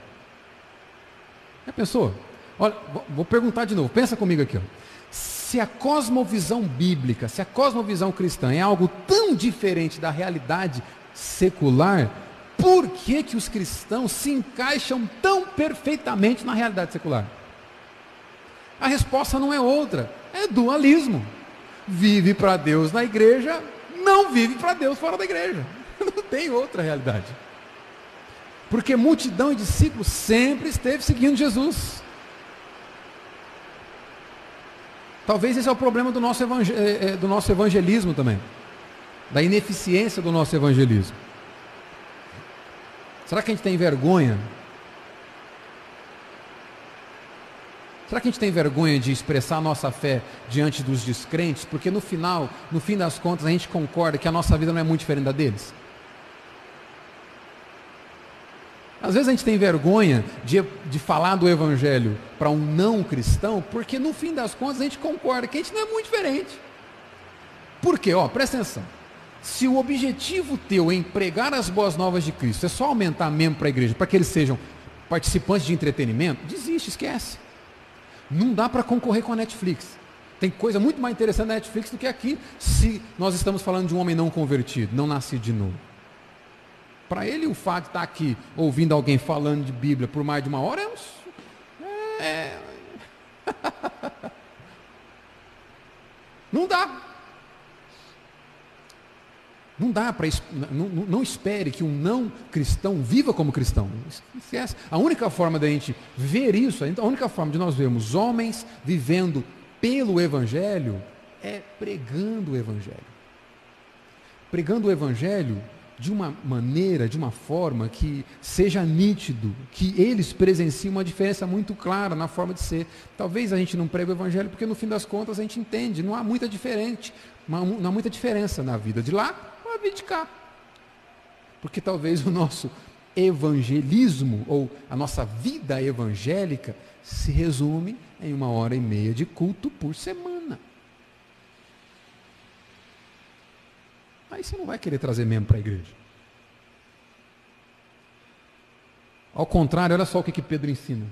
Já pensou? Olha, vou perguntar de novo, pensa comigo aqui. Ó se a cosmovisão bíblica, se a cosmovisão cristã é algo tão diferente da realidade secular, por que, que os cristãos se encaixam tão perfeitamente na realidade secular? A resposta não é outra, é dualismo. Vive para Deus na igreja, não vive para Deus fora da igreja. Não tem outra realidade. Porque multidão e discípulos sempre esteve seguindo Jesus. Talvez esse é o problema do nosso, eh, eh, do nosso evangelismo também, da ineficiência do nosso evangelismo. Será que a gente tem vergonha? Será que a gente tem vergonha de expressar nossa fé diante dos descrentes? Porque no final, no fim das contas, a gente concorda que a nossa vida não é muito diferente da deles. Às vezes a gente tem vergonha de, de falar do evangelho para um não cristão, porque no fim das contas a gente concorda que a gente não é muito diferente. Por quê? Ó, presta atenção. Se o objetivo teu em pregar as boas novas de Cristo é só aumentar membro para a igreja, para que eles sejam participantes de entretenimento, desiste, esquece. Não dá para concorrer com a Netflix. Tem coisa muito mais interessante na Netflix do que aqui, se nós estamos falando de um homem não convertido, não nascido de novo. Para ele, o fato de estar aqui ouvindo alguém falando de Bíblia por mais de uma hora é. Um... é... não dá. Não dá para. Não, não, espere que um não cristão viva como cristão. Esquece. A única forma da gente ver isso, a única forma de nós vermos homens vivendo pelo Evangelho é pregando o Evangelho. Pregando o Evangelho de uma maneira, de uma forma que seja nítido, que eles presenciem uma diferença muito clara na forma de ser. Talvez a gente não pregue o evangelho porque no fim das contas a gente entende, não há muita diferente, não há muita diferença na vida de lá ou a vida de cá. Porque talvez o nosso evangelismo ou a nossa vida evangélica se resume em uma hora e meia de culto por semana. Aí você não vai querer trazer mesmo para a igreja. Ao contrário, olha só o que, que Pedro ensina.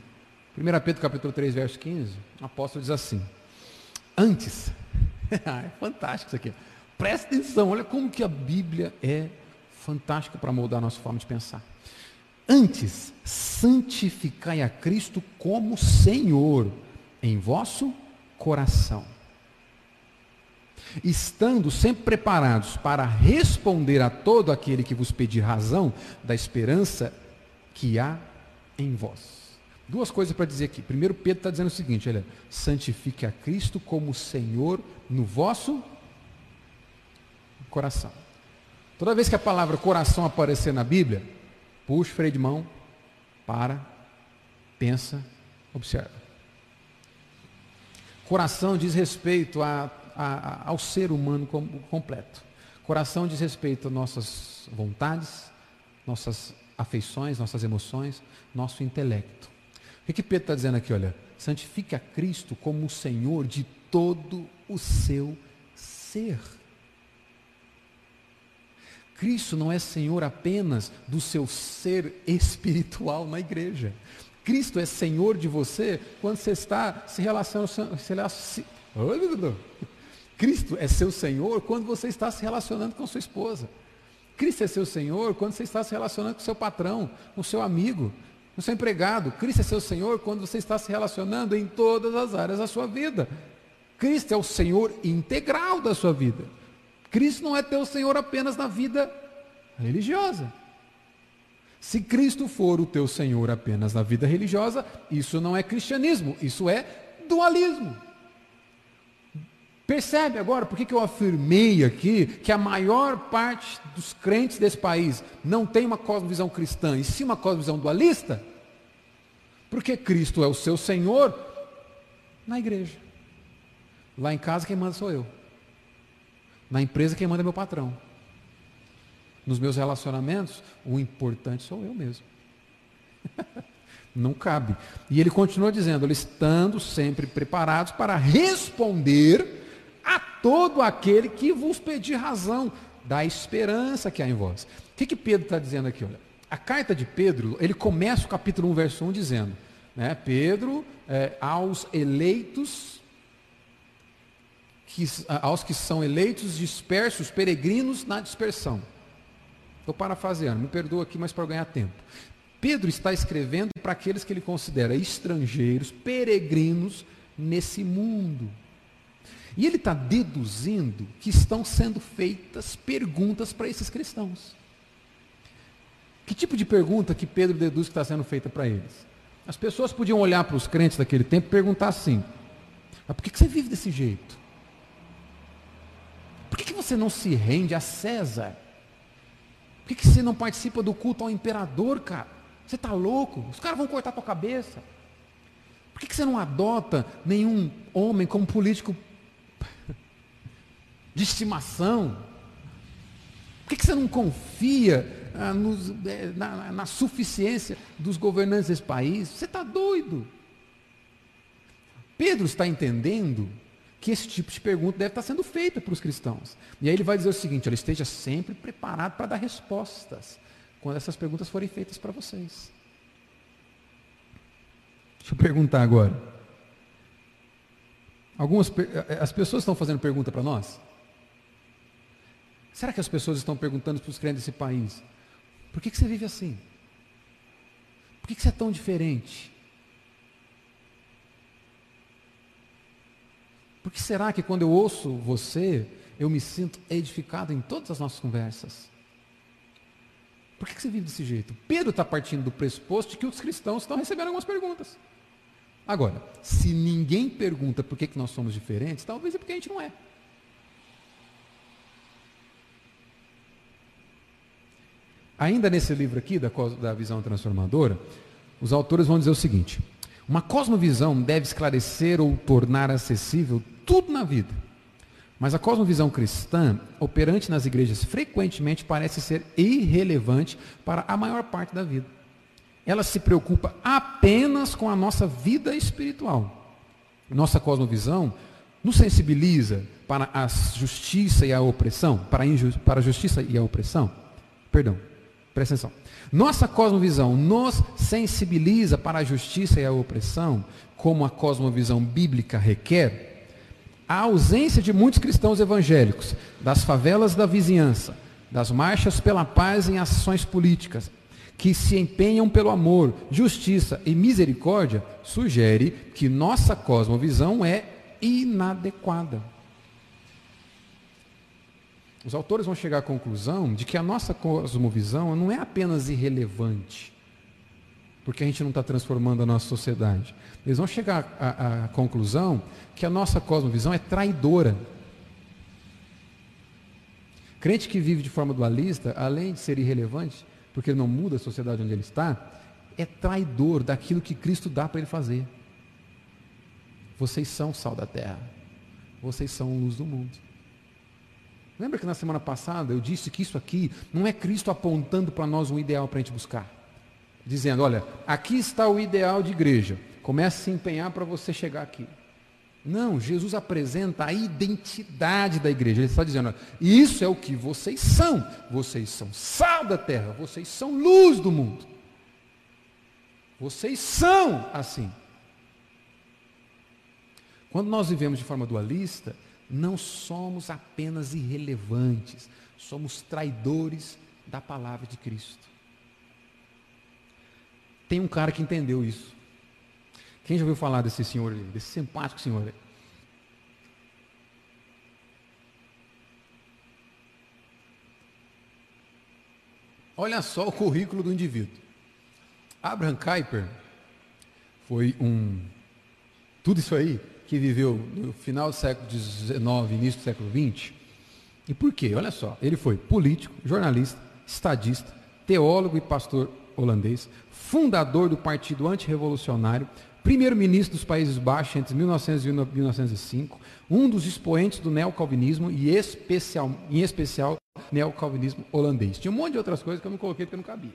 1 Pedro capítulo 3, verso 15, o apóstolo diz assim, antes, é fantástico isso aqui, presta atenção, olha como que a Bíblia é fantástico para moldar a nossa forma de pensar. Antes, santificai a Cristo como Senhor em vosso coração. Estando sempre preparados para responder a todo aquele que vos pedir razão da esperança que há em vós. Duas coisas para dizer aqui. Primeiro, Pedro está dizendo o seguinte: olha, santifique a Cristo como Senhor no vosso coração. Toda vez que a palavra coração aparecer na Bíblia, puxa o freio de mão, para, pensa, observa. Coração diz respeito a, a, ao ser humano completo. Coração diz respeito às nossas vontades, nossas afeições, nossas emoções, nosso intelecto. O que Pedro está dizendo aqui? Olha, santifique a Cristo como o Senhor de todo o seu ser. Cristo não é Senhor apenas do seu ser espiritual na igreja. Cristo é Senhor de você quando você está se relacionando. Se, Cristo é seu Senhor quando você está se relacionando com sua esposa. Cristo é seu Senhor quando você está se relacionando com seu patrão, com seu amigo, com seu empregado. Cristo é seu Senhor quando você está se relacionando em todas as áreas da sua vida. Cristo é o Senhor integral da sua vida. Cristo não é teu Senhor apenas na vida religiosa. Se Cristo for o teu Senhor apenas na vida religiosa, isso não é cristianismo, isso é dualismo. Percebe agora por que eu afirmei aqui que a maior parte dos crentes desse país não tem uma cosmovisão cristã e sim uma cosmovisão dualista? Porque Cristo é o seu Senhor na igreja. Lá em casa quem manda sou eu. Na empresa, quem manda é meu patrão. Nos meus relacionamentos, o importante sou eu mesmo. Não cabe. E ele continua dizendo: estando sempre preparados para responder a todo aquele que vos pedir razão da esperança que há em vós. O que, que Pedro está dizendo aqui? Olha, a carta de Pedro, ele começa o capítulo 1, verso 1, dizendo: né, Pedro, é, aos eleitos que, aos que são eleitos dispersos, peregrinos na dispersão. Estou parafraseando, me perdoa aqui, mas para ganhar tempo. Pedro está escrevendo para aqueles que ele considera estrangeiros, peregrinos nesse mundo. E ele está deduzindo que estão sendo feitas perguntas para esses cristãos. Que tipo de pergunta que Pedro deduz que está sendo feita para eles? As pessoas podiam olhar para os crentes daquele tempo e perguntar assim: mas por que você vive desse jeito? Por que, você não se rende a César? Por que, você não participa do culto ao imperador, cara? Você está louco? Os caras vão cortar a tua cabeça. Por que você não adota nenhum homem como político de estimação? Por que, que você não confia ah, eh, na, na suficiência dos governantes desse país? Você está doido. Pedro está entendendo que esse tipo de pergunta deve estar sendo feita para os cristãos. E aí ele vai dizer o seguinte: olha, esteja sempre preparado para dar respostas quando essas perguntas forem feitas para vocês. Deixa eu perguntar agora. Algumas eh, as pessoas estão fazendo pergunta para nós? Será que as pessoas estão perguntando para os crentes desse país? Por que, que você vive assim? Por que, que você é tão diferente? Por que será que quando eu ouço você, eu me sinto edificado em todas as nossas conversas? Por que você vive desse jeito? Pedro está partindo do pressuposto de que os cristãos estão recebendo algumas perguntas. Agora, se ninguém pergunta por que, que nós somos diferentes, talvez é porque a gente não é. Ainda nesse livro aqui, da, da visão transformadora, os autores vão dizer o seguinte: uma cosmovisão deve esclarecer ou tornar acessível tudo na vida. Mas a cosmovisão cristã, operante nas igrejas, frequentemente parece ser irrelevante para a maior parte da vida. Ela se preocupa apenas com a nossa vida espiritual. Nossa cosmovisão nos sensibiliza para a justiça e a opressão, para a, para a justiça e a opressão. Perdão, presta atenção. Nossa cosmovisão nos sensibiliza para a justiça e a opressão, como a cosmovisão bíblica requer, a ausência de muitos cristãos evangélicos das favelas da vizinhança das marchas pela paz em ações políticas, que se empenham pelo amor, justiça e misericórdia, sugere que nossa cosmovisão é inadequada. Os autores vão chegar à conclusão de que a nossa cosmovisão não é apenas irrelevante, porque a gente não está transformando a nossa sociedade. Eles vão chegar à, conclusão que a nossa cosmovisão é traidora. Crente que vive de forma dualista, além de ser irrelevante, porque ele não muda a sociedade onde ele está, é traidor daquilo que Cristo dá para ele fazer. Vocês são sal da terra. Vocês são luz do mundo. Lembra que na semana passada eu disse que isso aqui não é Cristo apontando para nós um ideal para a gente buscar? Dizendo, olha, aqui está o ideal de igreja. Comece a se empenhar para você chegar aqui. Não, Jesus apresenta a identidade da igreja. Ele está dizendo: isso é o que vocês são. Vocês são sal da terra, vocês são luz do mundo. Vocês são assim. Quando nós vivemos de forma dualista, não somos apenas irrelevantes, somos traidores da palavra de Cristo. Tem um cara que entendeu isso. Quem já ouviu falar desse senhor ali, desse simpático senhor ali? Olha só o currículo do indivíduo. Abraham Kuyper foi um. Tudo isso aí que viveu no final do século XIX, início do século XX. E por quê? Olha só, ele foi político, jornalista, estadista, teólogo e pastor holandês, fundador do Partido Antirrevolucionário, primeiro-ministro dos Países Baixos entre 1900 e 1905, um dos expoentes do neocalvinismo e especial, em especial neocalvinismo holandês. Tinha um monte de outras coisas que eu não coloquei porque não cabia.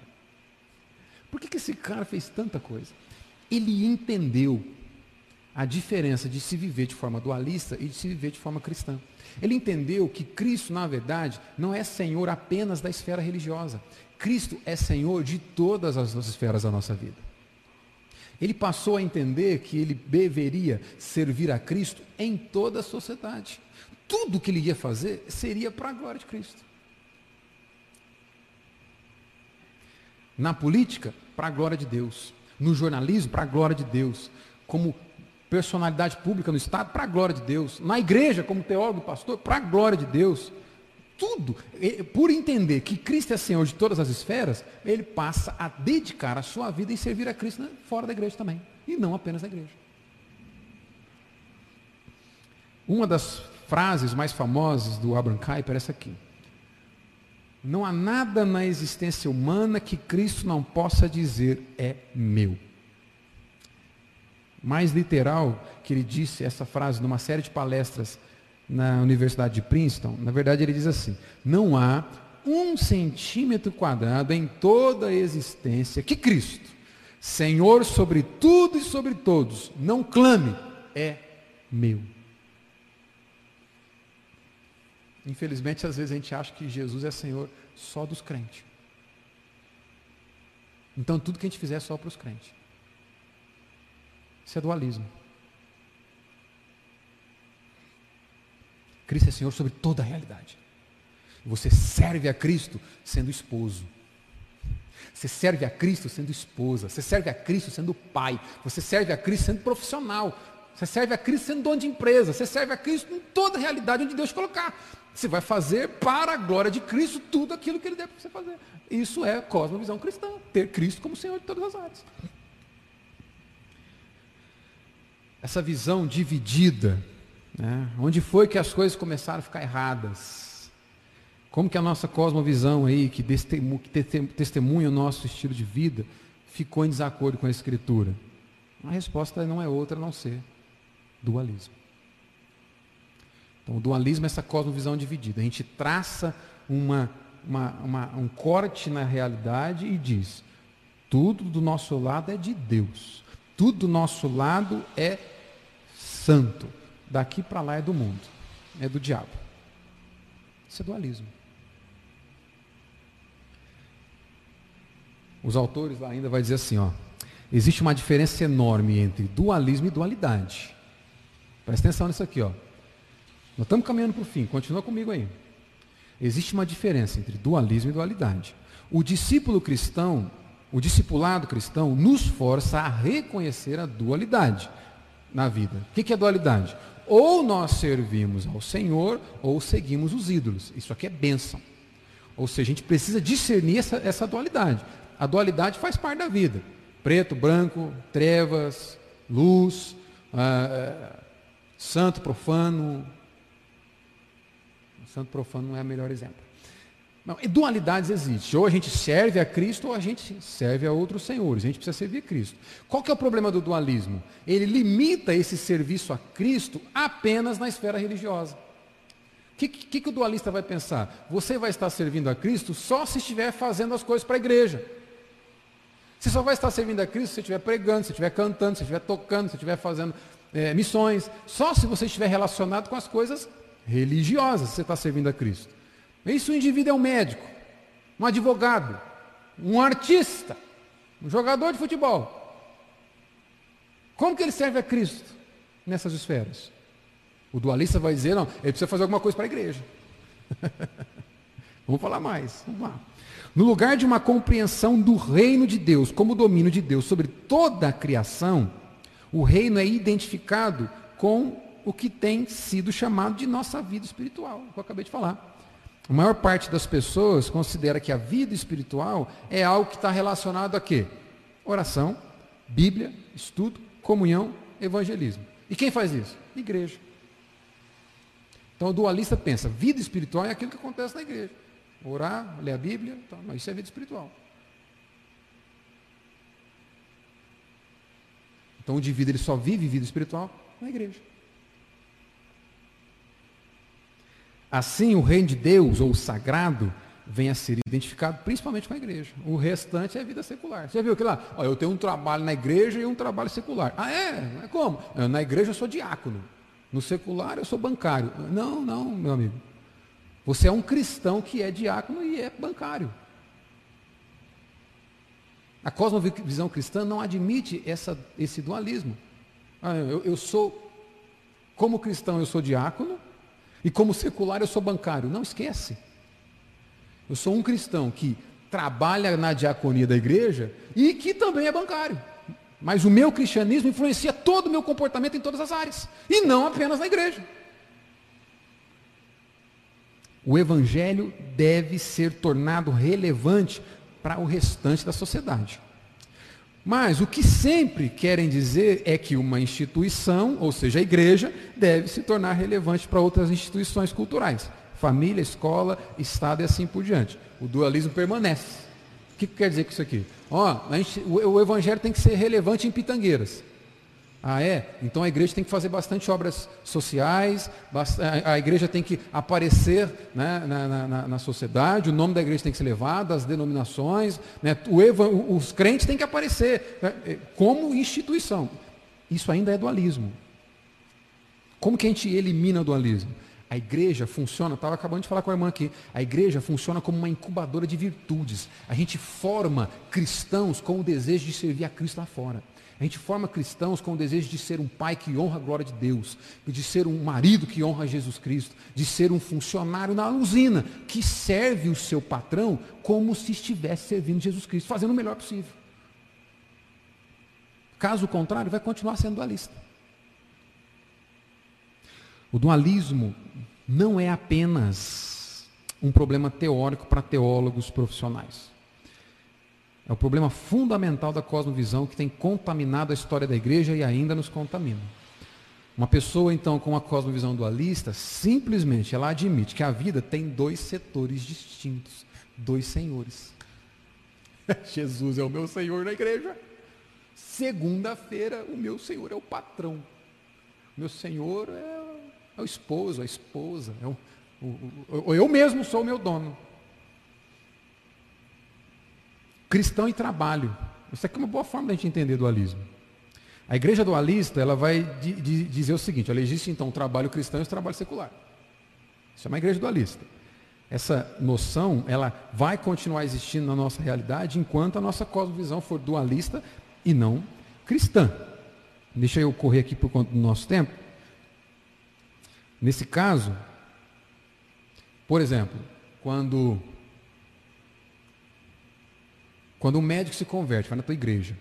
Por que, que esse cara fez tanta coisa? Ele entendeu a diferença de se viver de forma dualista e de se viver de forma cristã. Ele entendeu que Cristo, na verdade, não é Senhor apenas da esfera religiosa. Cristo é Senhor de todas as esferas da nossa vida. Ele passou a entender que ele deveria servir a Cristo em toda a sociedade. Tudo que ele ia fazer seria para a glória de Cristo. Na política, para a glória de Deus. No jornalismo, para a glória de Deus. Como personalidade pública no Estado, para a glória de Deus. Na igreja, como teólogo, pastor, para a glória de Deus tudo, por entender que Cristo é Senhor de todas as esferas, ele passa a dedicar a sua vida em servir a Cristo fora da igreja também, e não apenas na igreja. Uma das frases mais famosas do Abraham Kuyper é essa aqui. Não há nada na existência humana que Cristo não possa dizer é meu. Mais literal que ele disse essa frase numa série de palestras na Universidade de Princeton, na verdade ele diz assim: não há um centímetro quadrado em toda a existência que Cristo, Senhor sobre tudo e sobre todos, não clame, é meu. Infelizmente, às vezes a gente acha que Jesus é Senhor só dos crentes. Então tudo que a gente fizer é só para os crentes. Isso é dualismo. Cristo é Senhor sobre toda a realidade. Você serve a Cristo sendo esposo. Você serve a Cristo sendo esposa. Você serve a Cristo sendo pai. Você serve a Cristo sendo profissional. Você serve a Cristo sendo dono de empresa. Você serve a Cristo em toda a realidade onde Deus colocar. Você vai fazer para a glória de Cristo tudo aquilo que Ele der para você fazer. Isso é cosmovisão cristã. Ter Cristo como Senhor de todas as áreas. Essa visão dividida né? Onde foi que as coisas começaram a ficar erradas? Como que a nossa cosmovisão aí, que testemunha o nosso estilo de vida, ficou em desacordo com a Escritura? A resposta não é outra a não ser dualismo. Então, o dualismo é essa cosmovisão dividida. A gente traça uma, uma, uma, um corte na realidade e diz: tudo do nosso lado é de Deus, tudo do nosso lado é santo daqui para lá é do mundo, é do diabo. Isso é dualismo. Os autores lá ainda vai dizer assim, ó, existe uma diferença enorme entre dualismo e dualidade. Presta atenção nisso aqui, ó. Nós estamos caminhando para o fim, continua comigo aí. Existe uma diferença entre dualismo e dualidade. O discípulo cristão, o discipulado cristão, nos força a reconhecer a dualidade na vida. O que é dualidade? Ou nós servimos ao Senhor ou seguimos os ídolos. Isso aqui é bênção. Ou seja, a gente precisa discernir essa, essa dualidade. A dualidade faz parte da vida. Preto, branco, trevas, luz, ah, santo, profano. Santo profano não é o melhor exemplo. Não, dualidades existem. Ou a gente serve a Cristo ou a gente serve a outros senhores. A gente precisa servir a Cristo. Qual que é o problema do dualismo? Ele limita esse serviço a Cristo apenas na esfera religiosa. O que, que, que o dualista vai pensar? Você vai estar servindo a Cristo só se estiver fazendo as coisas para a igreja. Você só vai estar servindo a Cristo se estiver pregando, se estiver cantando, se estiver tocando, se estiver fazendo é, missões. Só se você estiver relacionado com as coisas religiosas você está servindo a Cristo. Isso o indivíduo é um médico, um advogado, um artista, um jogador de futebol. Como que ele serve a Cristo nessas esferas? O dualista vai dizer, não, ele precisa fazer alguma coisa para a igreja. Vamos falar mais. Vamos lá. No lugar de uma compreensão do reino de Deus como domínio de Deus sobre toda a criação, o reino é identificado com o que tem sido chamado de nossa vida espiritual, que eu acabei de falar. A maior parte das pessoas considera que a vida espiritual é algo que está relacionado a quê? Oração, Bíblia, estudo, comunhão, evangelismo. E quem faz isso? Igreja. Então o dualista pensa, vida espiritual é aquilo que acontece na igreja. Orar, ler a Bíblia, então, mas isso é vida espiritual. Então o indivíduo ele só vive vida espiritual na igreja. Assim, o reino de Deus, ou o sagrado, vem a ser identificado principalmente com a igreja. O restante é vida secular. Você viu que lá? Ó, eu tenho um trabalho na igreja e um trabalho secular. Ah, é? Como? Na igreja eu sou diácono. No secular eu sou bancário. Não, não, meu amigo. Você é um cristão que é diácono e é bancário. A cosmovisão cristã não admite essa, esse dualismo. Ah, eu, eu sou, como cristão, eu sou diácono, e como secular eu sou bancário. Não esquece. Eu sou um cristão que trabalha na diaconia da igreja e que também é bancário. Mas o meu cristianismo influencia todo o meu comportamento em todas as áreas. E não apenas na igreja. O evangelho deve ser tornado relevante para o restante da sociedade. Mas o que sempre querem dizer é que uma instituição, ou seja, a igreja, deve se tornar relevante para outras instituições culturais. Família, escola, Estado e assim por diante. O dualismo permanece. O que quer dizer com isso aqui? O evangelho tem que ser relevante em Pitangueiras. Ah, é? Então a igreja tem que fazer bastante obras sociais, a igreja tem que aparecer né, na, na, na, sociedade, o nome da igreja tem que ser levado, as denominações, né, o, os crentes têm que aparecer né, é, como instituição. Isso ainda é dualismo. Como que a gente elimina o dualismo? A igreja funciona, estava acabando de falar com a irmã aqui, a igreja funciona como uma incubadora de virtudes. A gente forma cristãos com o desejo de servir a Cristo lá fora. A gente forma cristãos com o desejo de ser um pai que honra a glória de Deus, de ser um marido que honra Jesus Cristo, de ser um funcionário na usina que serve o seu patrão como se estivesse servindo Jesus Cristo, fazendo o melhor possível. Caso contrário, vai continuar sendo dualista. O dualismo não é apenas um problema teórico para teólogos profissionais. É o problema fundamental da cosmovisão que tem contaminado a história da igreja e ainda nos contamina. Uma pessoa, então, com uma cosmovisão dualista, simplesmente ela admite que a vida tem dois setores distintos, dois senhores. Jesus é o meu senhor na igreja. Segunda-feira, o meu senhor é o patrão. Meu senhor é, é o esposo, a esposa. É o, o, o, eu mesmo sou o meu dono cristão e trabalho. Isso aqui é uma boa forma da gente entender dualismo. A igreja dualista, ela vai dizer o seguinte, ela existe então o trabalho cristão e o trabalho secular. Isso é uma igreja dualista. Essa noção, ela vai continuar existindo na nossa realidade enquanto a nossa cosmovisão for dualista e não cristã. Deixa eu correr aqui por conta do nosso tempo. Nesse caso, por exemplo, quando quando um médico se converte, vai na tua igreja.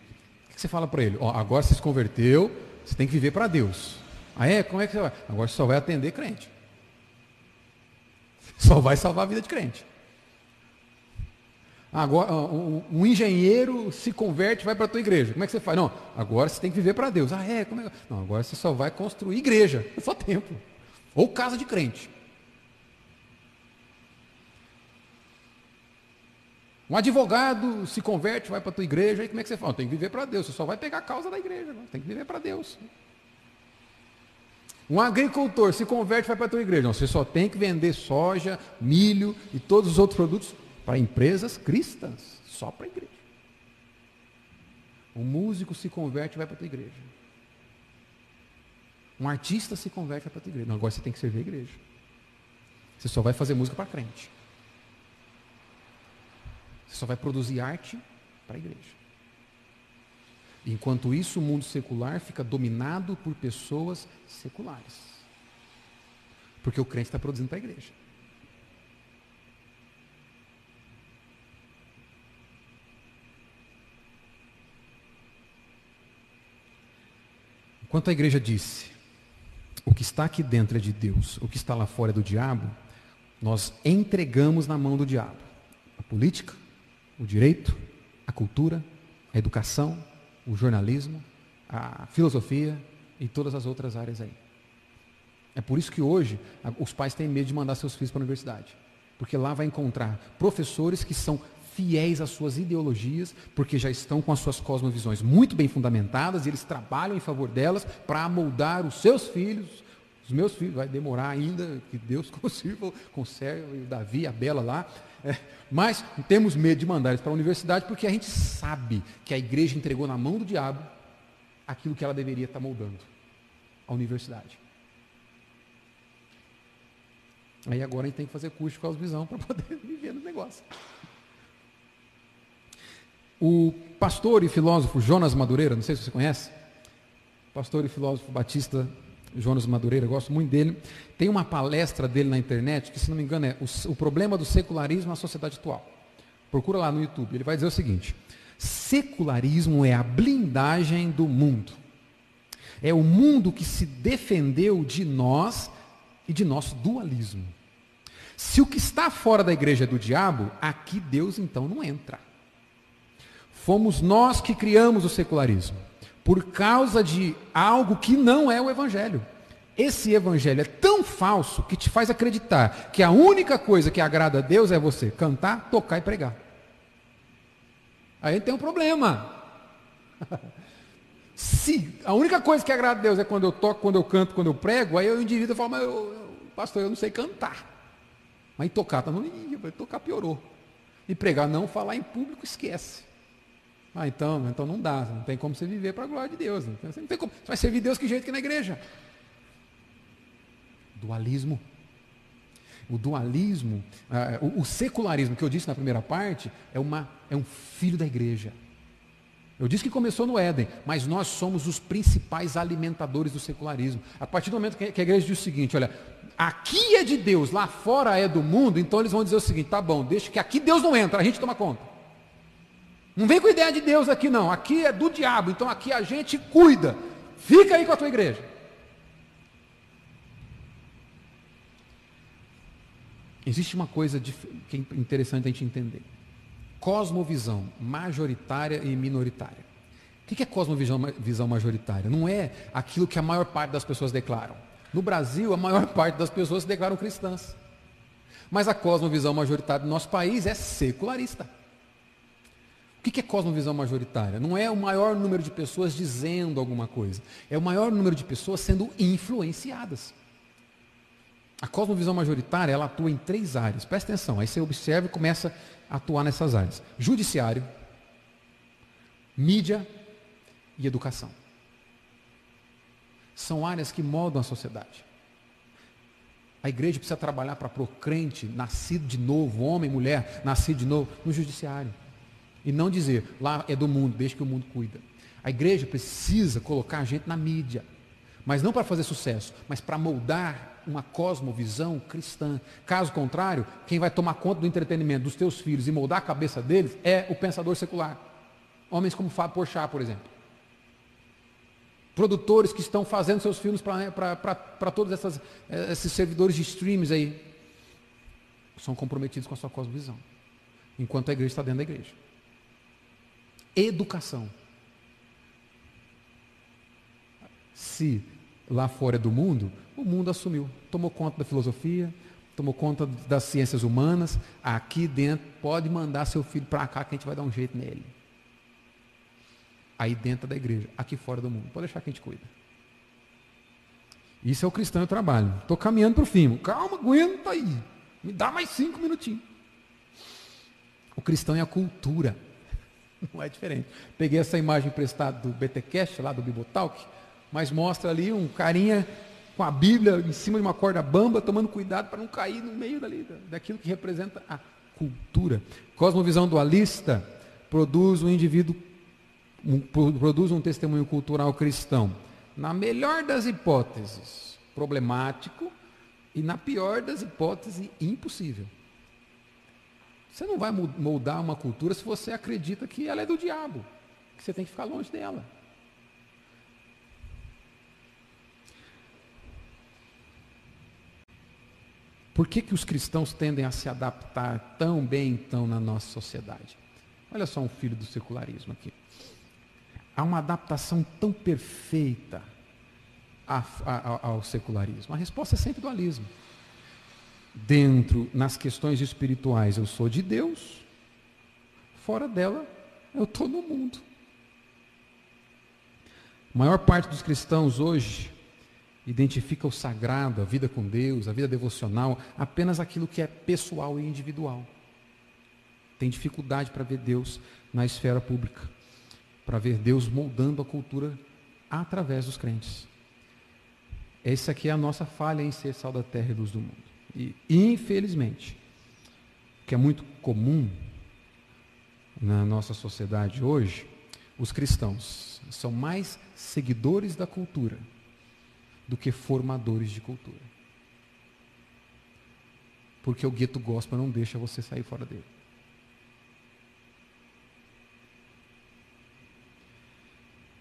O que você fala para ele? Ó, agora você se converteu, você tem que viver para Deus. Ah é? Como é que você vai? Agora você só vai atender crente. Só vai salvar a vida de crente. Agora, um, engenheiro se converte vai para a tua igreja. Como é que você faz? Não, agora você tem que viver para Deus. Ah, é? Como é? Não, agora você só vai construir igreja, é só templo. Ou casa de crente. Um advogado se converte, vai para a tua igreja, aí como é que você fala? Tem que viver para Deus, você só vai pegar a causa da igreja, não. tem que viver para Deus. Um agricultor se converte, vai para a tua igreja, não, você só tem que vender soja, milho e todos os outros produtos para empresas cristãs, só para a igreja. Um músico se converte, vai para a tua igreja. Um artista se converte, vai para a tua igreja. Não, agora você tem que servir a igreja. Você só vai fazer música para crente. Você só vai produzir arte para a igreja. Enquanto isso, o mundo secular fica dominado por pessoas seculares. Porque o crente está produzindo para a igreja. Enquanto a igreja disse, o que está aqui dentro é de Deus, o que está lá fora é do diabo, nós entregamos na mão do diabo a política, o direito, a cultura, a educação, o jornalismo, a filosofia e todas as outras áreas aí. É por isso que hoje os pais têm medo de mandar seus filhos para a universidade. Porque lá vai encontrar professores que são fiéis às suas ideologias, porque já estão com as suas cosmovisões muito bem fundamentadas, e eles trabalham em favor delas para moldar os seus filhos. Os meus filhos, vai demorar ainda, que Deus consiga, conserve o Davi, a Bela lá. É, mas temos medo de mandar eles para a universidade, porque a gente sabe que a igreja entregou na mão do diabo aquilo que ela deveria estar moldando a universidade. Aí agora a gente tem que fazer curso de cosmovisão para poder viver no negócio. O pastor e filósofo Jonas Madureira, não sei se você conhece, pastor e filósofo batista Jonas Madureira, gosto muito dele. Tem uma palestra dele na internet, que se não me engano é o, o problema do secularismo na sociedade atual. Procura lá no YouTube. Ele vai dizer o seguinte: secularismo é a blindagem do mundo. É o mundo que se defendeu de nós e de nosso dualismo. Se o que está fora da igreja é do diabo, aqui Deus então não entra. Fomos nós que criamos o secularismo, por causa de algo que não é o Evangelho. Esse Evangelho é tão falso que te faz acreditar que a única coisa que agrada a Deus é você cantar, tocar e pregar. Aí tem um problema. Se a única coisa que agrada a Deus é quando eu toco, quando eu canto, quando eu prego, aí o indivíduo fala, mas eu, eu, pastor, eu não sei cantar. Mas tocar, tá, não, tocar piorou. E pregar, não, falar em público, esquece. Ah, então, então não dá, não tem como você viver para a glória de Deus. Você, não tem como, você vai servir Deus que jeito que na igreja? Dualismo. O dualismo, ah, o, o, secularismo que eu disse na primeira parte, é, uma, é um filho da igreja. Eu disse que começou no Éden, mas nós somos os principais alimentadores do secularismo. A partir do momento que a igreja diz o seguinte, olha, aqui é de Deus, lá fora é do mundo, então eles vão dizer o seguinte, tá bom, deixa que aqui Deus não entra, a gente toma conta. Não vem com ideia de Deus aqui, não. Aqui é do diabo. Então aqui a gente cuida. Fica aí com a tua igreja. Existe uma coisa que é interessante a gente entender: cosmovisão majoritária e minoritária. O que é cosmovisão visão majoritária? Não é aquilo que a maior parte das pessoas declaram. No Brasil, a maior parte das pessoas se declaram cristãs. Mas a cosmovisão majoritária do nosso país é secularista. O que é cosmovisão majoritária? Não é o maior número de pessoas dizendo alguma coisa, é o maior número de pessoas sendo influenciadas. A cosmovisão majoritária, ela atua em três áreas. Presta atenção, aí você observa e começa a atuar nessas áreas. Judiciário, mídia e educação. São áreas que moldam a sociedade. A igreja precisa trabalhar para pro crente, nascido de novo, homem, mulher, nascido de novo, no judiciário. E não dizer, lá é do mundo, deixa que o mundo cuida. A igreja precisa colocar a gente na mídia. Mas não para fazer sucesso, mas para moldar uma cosmovisão cristã. Caso contrário, quem vai tomar conta do entretenimento dos teus filhos e moldar a cabeça deles é o pensador secular. Homens como Fábio Porchat, por exemplo. Produtores que estão fazendo seus filmes para todos essas, esses servidores de streams aí. São comprometidos com a sua cosmovisão. Enquanto a igreja está dentro da igreja. Educação. Se lá fora do mundo, o mundo assumiu, tomou conta da filosofia, tomou conta das ciências humanas, aqui dentro pode mandar seu filho para cá que a gente vai dar um jeito nele. Aí dentro da igreja, aqui fora do mundo, pode deixar que a gente cuida. Isso é o cristão e o trabalho. Estou caminhando para o fim. Calma, aguenta aí. Me dá mais cinco minutinhos. O cristão é a cultura. Não é diferente. Peguei essa imagem emprestada do BTCast, lá do Bibotalk, mas mostra ali um carinha com a Bíblia em cima de uma corda bamba, tomando cuidado para não cair no meio dali, daquilo que representa a cultura. Cosmovisão dualista produz um indivíduo, um, produz um testemunho cultural cristão. Na melhor das hipóteses, problemático, e na pior das hipóteses, impossível. Você não vai moldar uma cultura se você acredita que ela é do diabo, que você tem que ficar longe dela. Por que, que os cristãos tendem a se adaptar tão bem então na nossa sociedade? Olha só um filho do secularismo aqui. Há uma adaptação tão perfeita ao secularismo. A resposta é sempre dualismo. Dentro, nas questões espirituais, eu sou de Deus, fora dela, eu estou no mundo. A maior parte dos cristãos hoje identifica o sagrado, a vida com Deus, a vida devocional, apenas aquilo que é pessoal e individual. Tem dificuldade para ver Deus na esfera pública, para ver Deus moldando a cultura através dos crentes. Essa aqui é a nossa falha em ser sal da terra e luz do mundo. E, infelizmente, que é muito comum na nossa sociedade hoje, os cristãos são mais seguidores da cultura do que formadores de cultura. Porque o gueto gospel não deixa você sair fora dele.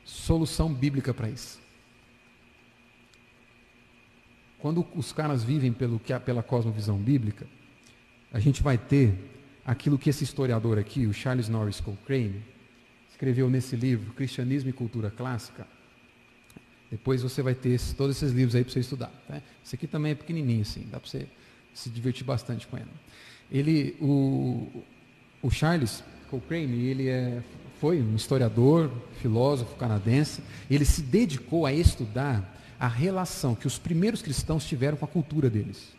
Solução bíblica para isso. Quando os caras vivem pelo, pela cosmovisão bíblica, a gente vai ter aquilo que esse historiador aqui, o Charles Norris Cochrane, escreveu nesse livro, Cristianismo e Cultura Clássica, depois você vai ter esse, todos esses livros aí para você estudar. Tá? Esse aqui também é pequenininho, assim, dá para você se divertir bastante com ele. Ele, o, o Charles Cochrane, ele é, foi um historiador, filósofo canadense. Ele se dedicou a estudar a relação que os primeiros cristãos tiveram com a cultura deles.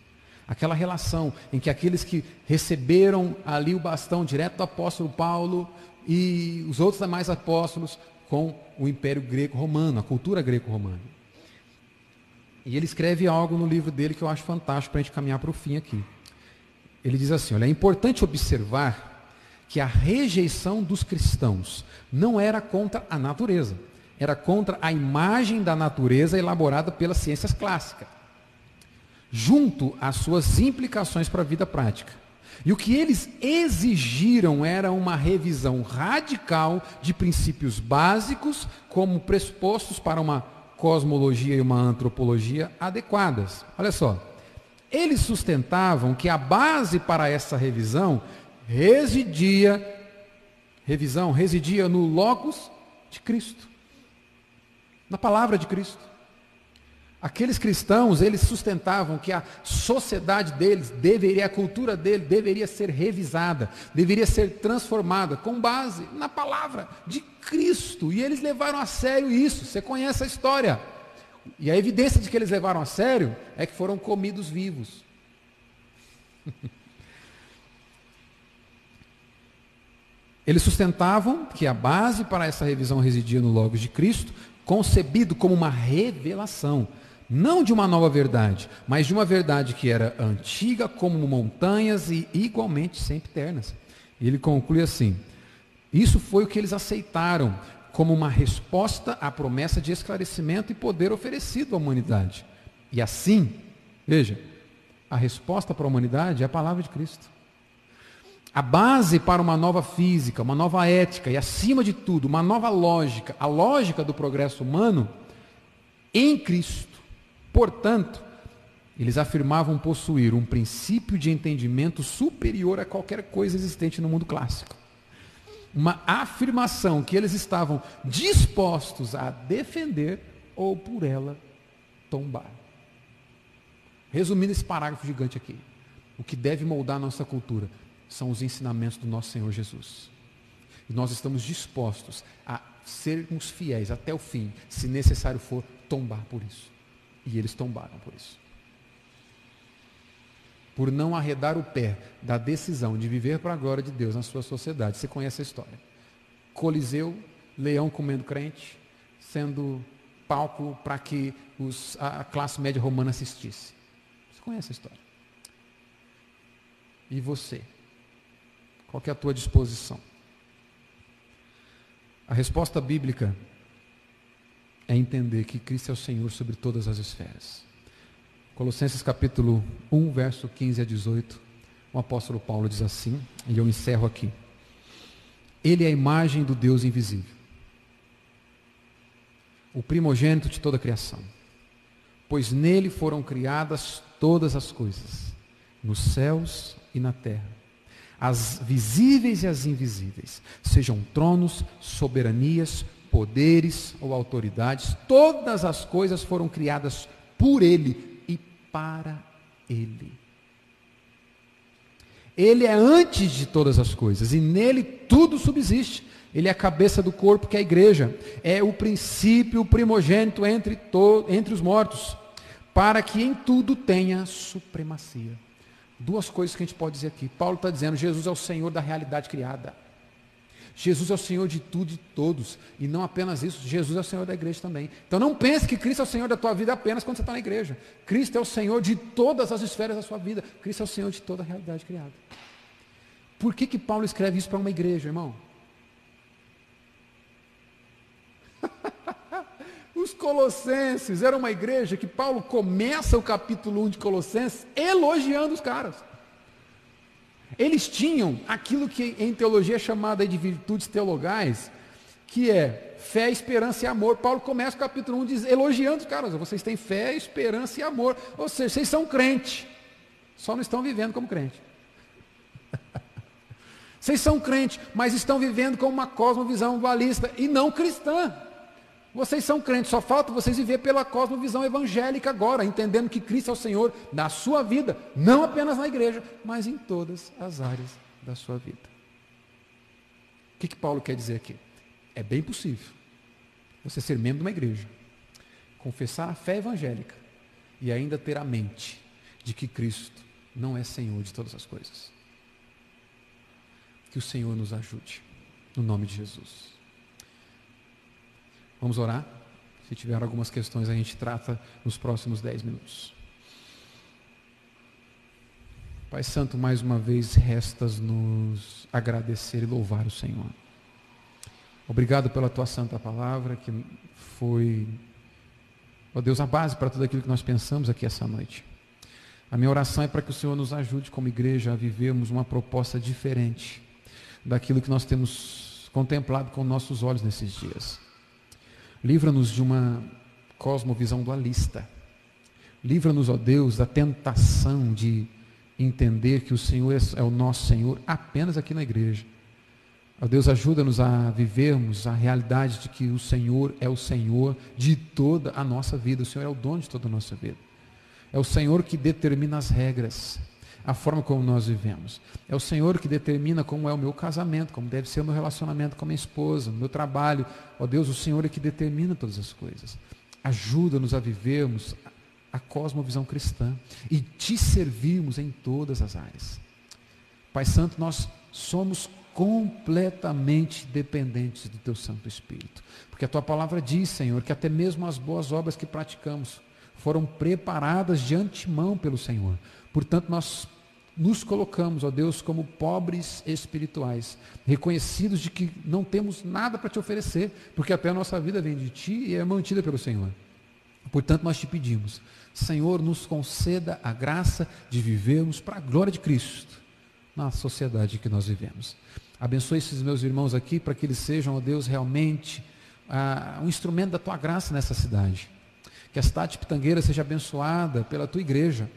Aquela relação em que aqueles que receberam ali o bastão direto do apóstolo Paulo e os outros demais apóstolos com o Império Greco-Romano, a cultura greco-romana. E ele escreve algo no livro dele que eu acho fantástico para a gente caminhar para o fim aqui. Ele diz assim: olha, é importante observar que a rejeição dos cristãos não era contra a natureza, era contra a imagem da natureza elaborada pelas ciências clássicas, junto às suas implicações para a vida prática. E o que eles exigiram era uma revisão radical de princípios básicos como pressupostos para uma cosmologia e uma antropologia adequadas. Olha só. Eles sustentavam que a base para essa revisão residia revisão residia no logos de Cristo. Na palavra de Cristo. Aqueles cristãos, eles sustentavam que a sociedade deles deveria, a cultura dele deveria ser revisada, deveria ser transformada com base na palavra de Cristo. E eles levaram a sério isso. Você conhece a história. E a evidência de que eles levaram a sério é que foram comidos vivos. Eles sustentavam que a base para essa revisão residia no Logos de Cristo, concebido como uma revelação não de uma nova verdade, mas de uma verdade que era antiga como montanhas e igualmente sempre eternas. E ele conclui assim: Isso foi o que eles aceitaram como uma resposta à promessa de esclarecimento e poder oferecido à humanidade. E assim, Veja, a resposta para a humanidade é a palavra de Cristo. A base para uma nova física, uma nova ética e, acima de tudo, uma nova lógica, a lógica do progresso humano, em Cristo. Portanto, eles afirmavam possuir um princípio de entendimento superior a qualquer coisa existente no mundo clássico. Uma afirmação que eles estavam dispostos a defender ou por ela tombar. Resumindo esse parágrafo gigante aqui, o que deve moldar a nossa cultura são os ensinamentos do nosso Senhor Jesus. E nós estamos dispostos a sermos fiéis até o fim, se necessário for, tombar por isso. E eles tombaram por isso. Por não arredar o pé da decisão de viver para a glória de Deus na sua sociedade. Você conhece a história. Coliseu, leão comendo crente, sendo palco para que os, a classe média romana assistisse. Você conhece a história. E você? Qual é a tua disposição? A resposta bíblica é entender que Cristo é o Senhor sobre todas as esferas. Colossenses capítulo 1, verso 15 a 18, o apóstolo Paulo diz assim, e eu encerro aqui. Ele é a imagem do Deus invisível, o primogênito de toda a criação, pois nele foram criadas todas as coisas, nos céus e na terra as visíveis e as invisíveis, sejam tronos, soberanias, poderes ou autoridades, todas as coisas foram criadas por Ele e para Ele. Ele é antes de todas as coisas e nele tudo subsiste. Ele é a cabeça do corpo que é a igreja. É o princípio primogênito entre, entre os mortos, para que em tudo tenha supremacia. Duas coisas que a gente pode dizer aqui. Paulo está dizendo: Jesus é o Senhor da realidade criada. Jesus é o Senhor de tudo e todos. E não apenas isso, Jesus é o Senhor da igreja também. Então não pense que Cristo é o Senhor da tua vida apenas quando você está na igreja. Cristo é o Senhor de todas as esferas da sua vida. Cristo é o Senhor de toda a realidade criada. Por que, que Paulo escreve isso para uma igreja, irmão? Os Colossenses era uma igreja que Paulo começa o capítulo 1 de Colossenses elogiando os caras. Eles tinham aquilo que em teologia é chamada de virtudes teologais, que é fé, esperança e amor. Paulo começa o capítulo 1 diz, elogiando os caras. Vocês têm fé, esperança e amor. Ou seja, vocês são crente, só não estão vivendo como crente. Vocês são crente, mas estão vivendo com uma cosmovisão dualista e não cristã. Vocês são crentes, só falta vocês viver pela cosmovisão evangélica agora, entendendo que Cristo é o Senhor da sua vida, não apenas na igreja, mas em todas as áreas da sua vida. O que, que Paulo quer dizer aqui? É bem possível você ser membro de uma igreja, confessar a fé evangélica e ainda ter a mente de que Cristo não é Senhor de todas as coisas. Que o Senhor nos ajude, no nome de Jesus. Vamos orar? Se tiver algumas questões, a gente trata nos próximos dez minutos. Pai Santo, mais uma vez restas nos agradecer e louvar o Senhor. Obrigado pela tua santa palavra, que foi, ó Deus, a base para tudo aquilo que nós pensamos aqui essa noite. A minha oração é para que o Senhor nos ajude como igreja a vivermos uma proposta diferente daquilo que nós temos contemplado com nossos olhos nesses dias. Livra-nos de uma cosmovisão dualista. Livra-nos, ó Deus, da tentação de entender que o Senhor é o nosso Senhor apenas aqui na igreja. Ó Deus, ajuda-nos a vivermos a realidade de que o Senhor é o Senhor de toda a nossa vida. O Senhor é o dono de toda a nossa vida. É o Senhor que determina as regras a forma como nós vivemos. É o Senhor que determina como é o meu casamento, como deve ser o meu relacionamento com a minha esposa, o meu trabalho. Ó Deus, o Senhor é que determina todas as coisas. Ajuda-nos a vivermos a cosmovisão cristã e te servirmos em todas as áreas. Pai Santo, nós somos completamente dependentes do Teu Santo Espírito. Porque a Tua palavra diz, Senhor, que até mesmo as boas obras que praticamos foram preparadas de antemão pelo Senhor. Portanto, nós nos colocamos, ó Deus, como pobres espirituais, reconhecidos de que não temos nada para te oferecer, porque até a nossa vida vem de ti e é mantida pelo Senhor. Portanto, nós te pedimos, Senhor, nos conceda a graça de vivermos para a glória de Cristo na sociedade que nós vivemos. Abençoe esses meus irmãos aqui para que eles sejam, ó Deus, realmente ah, um instrumento da tua graça nessa cidade. Que a cidade de Pitangueira seja abençoada pela tua igreja.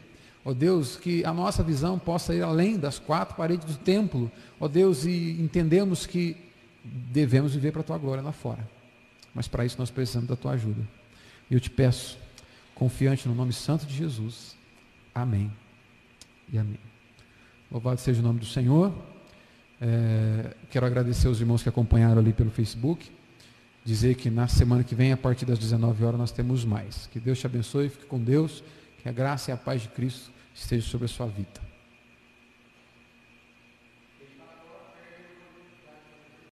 Ó Deus, que a nossa visão possa ir além das quatro paredes do templo. Ó Deus, e entendemos que devemos viver para a tua glória lá fora. Mas para isso nós precisamos da tua ajuda. Eu te peço, confiante no nome santo de Jesus. Amém. E amém. Louvado seja o nome do Senhor. É, quero agradecer aos irmãos que acompanharam ali pelo Facebook. Dizer que na semana que vem, a partir das 19 horas, nós temos mais. Que Deus te abençoe, fique com Deus. Que a graça e a paz de Cristo esteja sobre a sua vida.